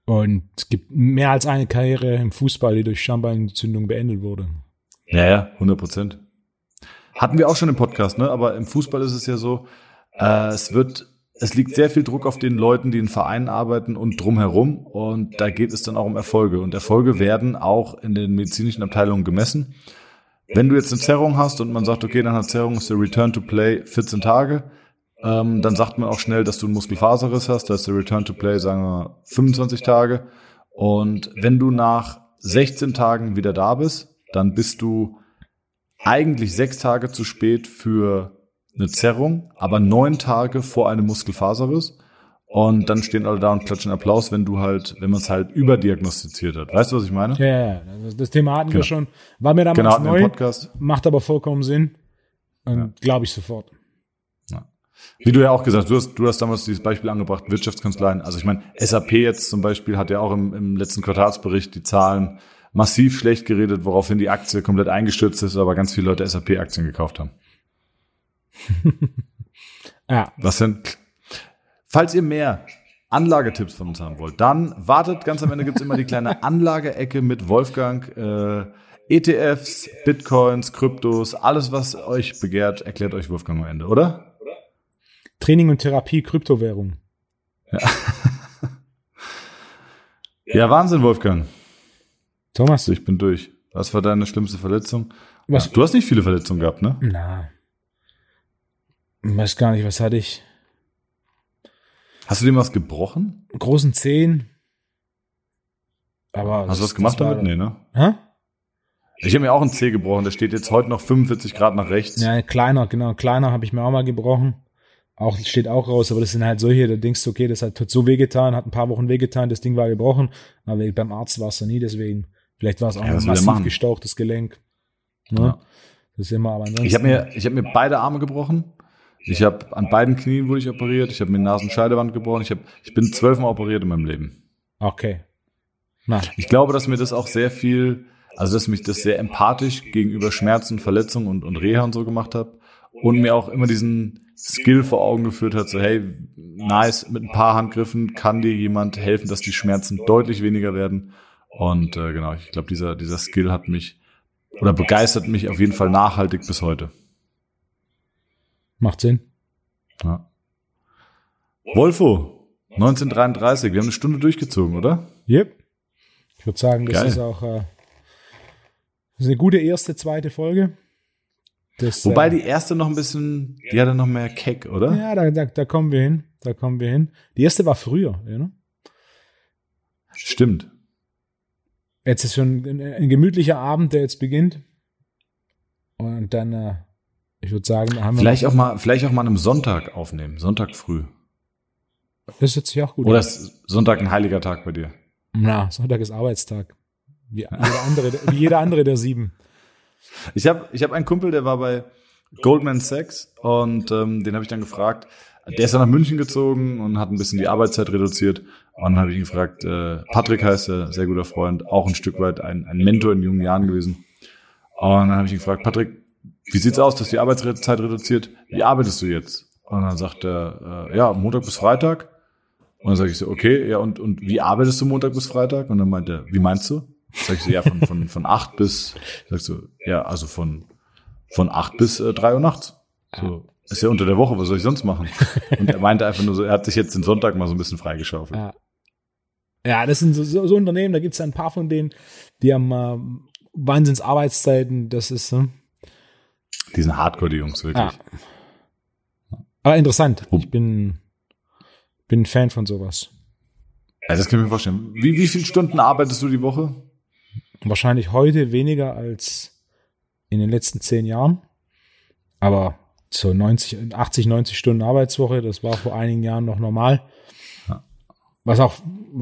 Und es gibt mehr als eine Karriere im Fußball, die durch Schambeinentzündung beendet wurde. Ja, ja, 100 Prozent. Hatten wir auch schon im Podcast, ne? Aber im Fußball ist es ja so, äh, es wird, es liegt sehr viel Druck auf den Leuten, die in Vereinen arbeiten und drumherum. Und da geht es dann auch um Erfolge. Und Erfolge werden auch in den medizinischen Abteilungen gemessen. Wenn du jetzt eine Zerrung hast und man sagt, okay, dann hat Zerrung ist der Return to Play 14 Tage, ähm, dann sagt man auch schnell, dass du einen Muskelfaserriss hast, da ist der Return to Play, sagen wir, 25 Tage. Und wenn du nach 16 Tagen wieder da bist, dann bist du eigentlich sechs Tage zu spät für eine Zerrung, aber neun Tage vor einem Muskelfaserriss. Und dann stehen alle da und klatschen Applaus, wenn du halt, wenn man es halt überdiagnostiziert hat. Weißt du, was ich meine? Ja, ja, ja. Das Thema hatten genau. wir schon. War mir damals genau, neu. Podcast. Macht aber vollkommen Sinn. Und ja. glaube ich sofort. Ja. Wie du ja auch gesagt hast, du hast, du hast damals dieses Beispiel angebracht, Wirtschaftskanzleien. Also ich meine, SAP jetzt zum Beispiel hat ja auch im, im letzten Quartalsbericht die Zahlen massiv schlecht geredet, woraufhin die Aktie komplett eingestürzt ist, aber ganz viele Leute SAP-Aktien gekauft haben. ja. Was denn? Falls ihr mehr Anlagetipps von uns haben wollt, dann wartet. Ganz am Ende gibt's immer die kleine Anlageecke mit Wolfgang. Äh, ETFs, Bitcoins, Kryptos, alles, was euch begehrt, erklärt euch Wolfgang am Ende, oder? Training und Therapie Kryptowährung. Ja. ja, Wahnsinn, Wolfgang. Thomas. Ich bin durch. Was war deine schlimmste Verletzung? Was? Du hast nicht viele Verletzungen gehabt, ne? Na. Ich weiß gar nicht, was hatte ich? Hast du dem was gebrochen? Großen Zehen. Aber Hast du was gemacht damit? Nee, ne? Hä? Ich habe mir auch einen Zeh gebrochen. Der steht jetzt heute noch 45 Grad nach rechts. Ja, kleiner, genau. Kleiner habe ich mir auch mal gebrochen. Auch, steht auch raus, aber das sind halt solche, da denkst du, okay, das hat so wehgetan, hat ein paar Wochen wehgetan, das Ding war gebrochen. Aber beim Arzt war es ja nie, deswegen. Vielleicht war es auch ja, ein massiv gestauchtes Gelenk. Ne? Ja. Das ist immer, aber Ich habe mir, ich habe mir beide Arme gebrochen. Ich habe an beiden Knien wurde ich operiert. Ich habe mir Nasenscheidewand gebrochen. Ich habe, ich bin zwölfmal operiert in meinem Leben. Okay. Na. Ich glaube, dass mir das auch sehr viel, also dass mich das sehr empathisch gegenüber Schmerzen, Verletzungen und, und Reha und so gemacht hat und mir auch immer diesen Skill vor Augen geführt hat, so hey, nice, mit ein paar Handgriffen kann dir jemand helfen, dass die Schmerzen deutlich weniger werden. Und äh, genau, ich glaube, dieser, dieser Skill hat mich oder begeistert mich auf jeden Fall nachhaltig bis heute. Macht Sinn. Ja. Wolfo, 1933, wir haben eine Stunde durchgezogen, oder? Yep. Ich würde sagen, das Geil. ist auch äh, das ist eine gute erste, zweite Folge. Das, Wobei äh, die erste noch ein bisschen, die hatte noch mehr Keck, oder? Ja, da, da, da kommen wir hin. Da kommen wir hin. Die erste war früher, ja, ne? Stimmt. Jetzt ist schon ein, ein, gemütlicher Abend, der jetzt beginnt. Und dann, äh, ich würde sagen, haben wir. Vielleicht auch mal, vielleicht auch mal einem Sonntag aufnehmen. Sonntag früh. Das hört sich auch gut. Oder ist Sonntag ein heiliger Tag bei dir? Na, Sonntag ist Arbeitstag. Wie jeder andere, wie jeder andere der sieben. Ich habe ich hab einen Kumpel, der war bei Goldman Sachs und ähm, den habe ich dann gefragt. Der ist dann nach München gezogen und hat ein bisschen die Arbeitszeit reduziert. Und dann habe ich ihn gefragt, äh, Patrick heißt er, sehr guter Freund, auch ein Stück weit ein, ein Mentor in jungen Jahren gewesen. Und dann habe ich ihn gefragt, Patrick, wie sieht's aus, dass die Arbeitszeit reduziert? Wie arbeitest du jetzt? Und dann sagt er, äh, ja, Montag bis Freitag. Und dann sage ich so, okay, ja, und, und wie arbeitest du Montag bis Freitag? Und dann meint er, wie meinst du? Sag ich so, ja, von, von, von acht bis, sagst du, ja, also von, von acht bis äh, drei Uhr nachts. So, ist ja unter der Woche, was soll ich sonst machen? Und er meinte einfach nur so, er hat sich jetzt den Sonntag mal so ein bisschen freigeschaufelt. Ja, ja das sind so, so, so Unternehmen, da gibt es ein paar von denen, die haben äh, Wahnsinns-Arbeitszeiten, das ist, äh, Die sind Hardcore, die Jungs, wirklich. Ja. Aber interessant. Ich bin, bin ein Fan von sowas. Ja, das kann ich mir vorstellen. Wie, wie viele Stunden arbeitest du die Woche? Wahrscheinlich heute weniger als in den letzten zehn Jahren. Aber so 90, 80, 90 Stunden Arbeitswoche, das war vor einigen Jahren noch normal. Was auch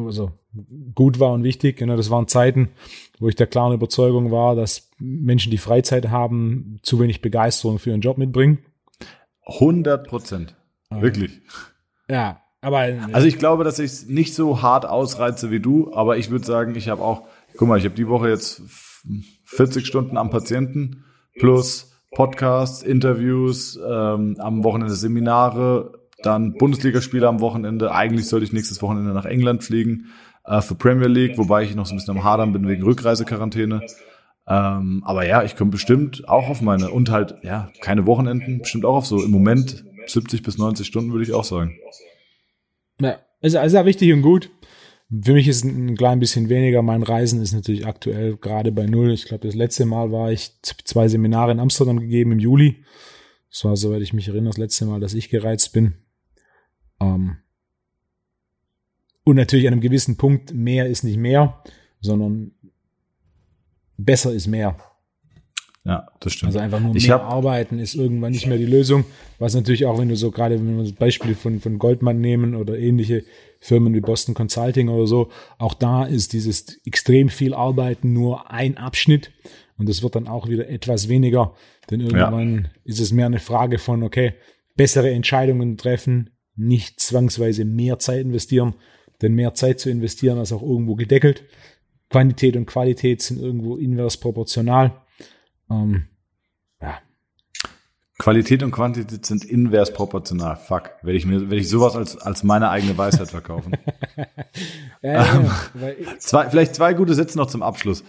also gut war und wichtig. Genau, das waren Zeiten, wo ich der klaren Überzeugung war, dass Menschen, die Freizeit haben, zu wenig Begeisterung für ihren Job mitbringen. 100 Prozent. Wirklich. Ja, aber also ich glaube, dass ich es nicht so hart ausreize wie du, aber ich würde sagen, ich habe auch, guck mal, ich habe die Woche jetzt 40 Stunden am Patienten plus Podcasts, Interviews, ähm, am Wochenende Seminare, dann Bundesligaspiele am Wochenende. Eigentlich sollte ich nächstes Wochenende nach England fliegen äh, für Premier League, wobei ich noch so ein bisschen am Hadern bin wegen Rückreisequarantäne. Ähm, aber ja, ich komme bestimmt auch auf meine und halt ja keine Wochenenden, bestimmt auch auf so im Moment 70 bis 90 Stunden würde ich auch sagen. Ja, ist, ist ja wichtig und gut. Für mich ist ein klein bisschen weniger. Mein Reisen ist natürlich aktuell gerade bei null. Ich glaube, das letzte Mal war ich zwei Seminare in Amsterdam gegeben im Juli. Das war, soweit ich mich erinnere, das letzte Mal, dass ich gereizt bin. Ähm und natürlich an einem gewissen Punkt, mehr ist nicht mehr, sondern besser ist mehr. Ja, das stimmt. Also einfach nur mehr arbeiten ist irgendwann nicht mehr die Lösung. Was natürlich auch, wenn du so gerade, wenn wir das Beispiel von, von Goldman nehmen oder ähnliche Firmen wie Boston Consulting oder so, auch da ist dieses extrem viel Arbeiten nur ein Abschnitt. Und das wird dann auch wieder etwas weniger. Denn irgendwann ja. ist es mehr eine Frage von, okay, bessere Entscheidungen treffen, nicht zwangsweise mehr Zeit investieren, denn mehr Zeit zu investieren ist auch irgendwo gedeckelt. Quantität und Qualität sind irgendwo invers proportional. Ähm, ja. Qualität und Quantität sind invers proportional. Fuck. Werde ich mir, werde ich sowas als, als meine eigene Weisheit verkaufen. ja, ähm, ja, zwei, vielleicht zwei gute Sätze noch zum Abschluss.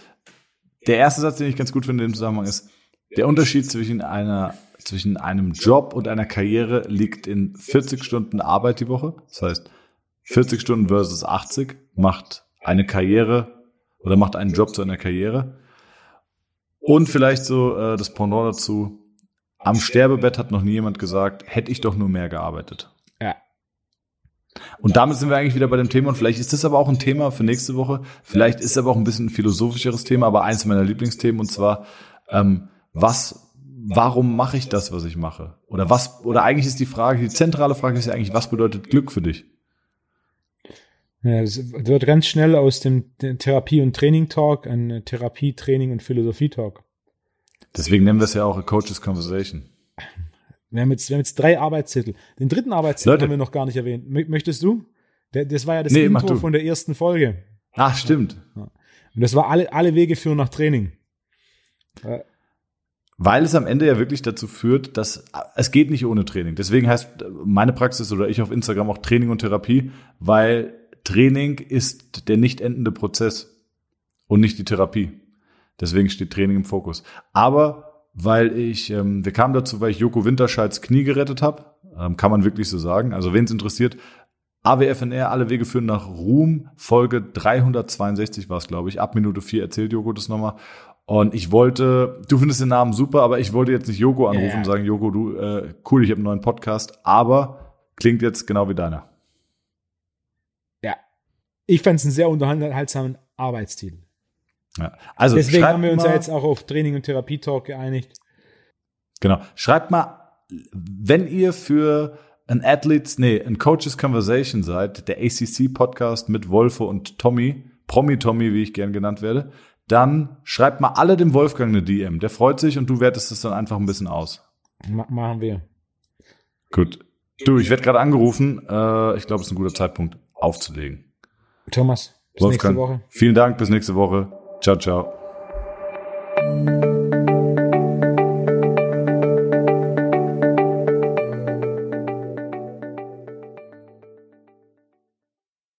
Der erste Satz, den ich ganz gut finde im Zusammenhang ist, der Unterschied zwischen einer zwischen einem Job und einer Karriere liegt in 40 Stunden Arbeit die Woche. Das heißt, 40 Stunden versus 80 macht eine Karriere oder macht einen Job zu einer Karriere. Und vielleicht so äh, das Pendant dazu. Am Sterbebett hat noch nie jemand gesagt, hätte ich doch nur mehr gearbeitet. Ja. Und damit sind wir eigentlich wieder bei dem Thema. Und vielleicht ist das aber auch ein Thema für nächste Woche. Vielleicht ist es aber auch ein bisschen ein philosophischeres Thema, aber eins meiner Lieblingsthemen. Und zwar, ähm, was, warum mache ich das, was ich mache? Oder was, oder eigentlich ist die Frage, die zentrale Frage ist ja eigentlich, was bedeutet Glück für dich? Ja, es wird ganz schnell aus dem Therapie- und Training-Talk ein Therapie, Training und Philosophie-Talk. Deswegen nennen wir es ja auch a Coach's Conversation. Wir haben jetzt, wir haben jetzt drei Arbeitstitel. Den dritten Arbeitstitel Leute. haben wir noch gar nicht erwähnt. Möchtest du? das war ja das nee, Intro von der ersten Folge. Ach, stimmt. Ja. Und das war alle, alle Wege führen nach Training. Weil es am Ende ja wirklich dazu führt, dass es geht nicht ohne Training. Deswegen heißt meine Praxis oder ich auf Instagram auch Training und Therapie, weil Training ist der nicht endende Prozess und nicht die Therapie. Deswegen steht Training im Fokus. Aber weil ich, ähm, wir kamen dazu, weil ich Joko Winterscheids Knie gerettet habe, ähm, kann man wirklich so sagen. Also wen es interessiert, AWFNR, alle Wege führen nach Ruhm, Folge 362 war es, glaube ich. Ab Minute 4 erzählt Joko das nochmal. Und ich wollte, du findest den Namen super, aber ich wollte jetzt nicht Joko anrufen yeah. und sagen, Joko, du, äh, cool, ich habe einen neuen Podcast, aber klingt jetzt genau wie deiner ich fand es einen sehr unterhaltsamen Arbeitstitel. Ja. Also Deswegen haben wir uns mal, ja jetzt auch auf Training und Therapie-Talk geeinigt. Genau. Schreibt mal, wenn ihr für ein Athletes, nee, ein Coaches Conversation seid, der ACC-Podcast mit Wolfo und Tommy, Promi Tommy, wie ich gern genannt werde, dann schreibt mal alle dem Wolfgang eine DM. Der freut sich und du wertest es dann einfach ein bisschen aus. Ma machen wir. Gut. Du, ich werde gerade angerufen. Äh, ich glaube, es ist ein guter Zeitpunkt aufzulegen. Thomas, bis Wolfgang, nächste Woche. Vielen Dank, bis nächste Woche. Ciao, ciao.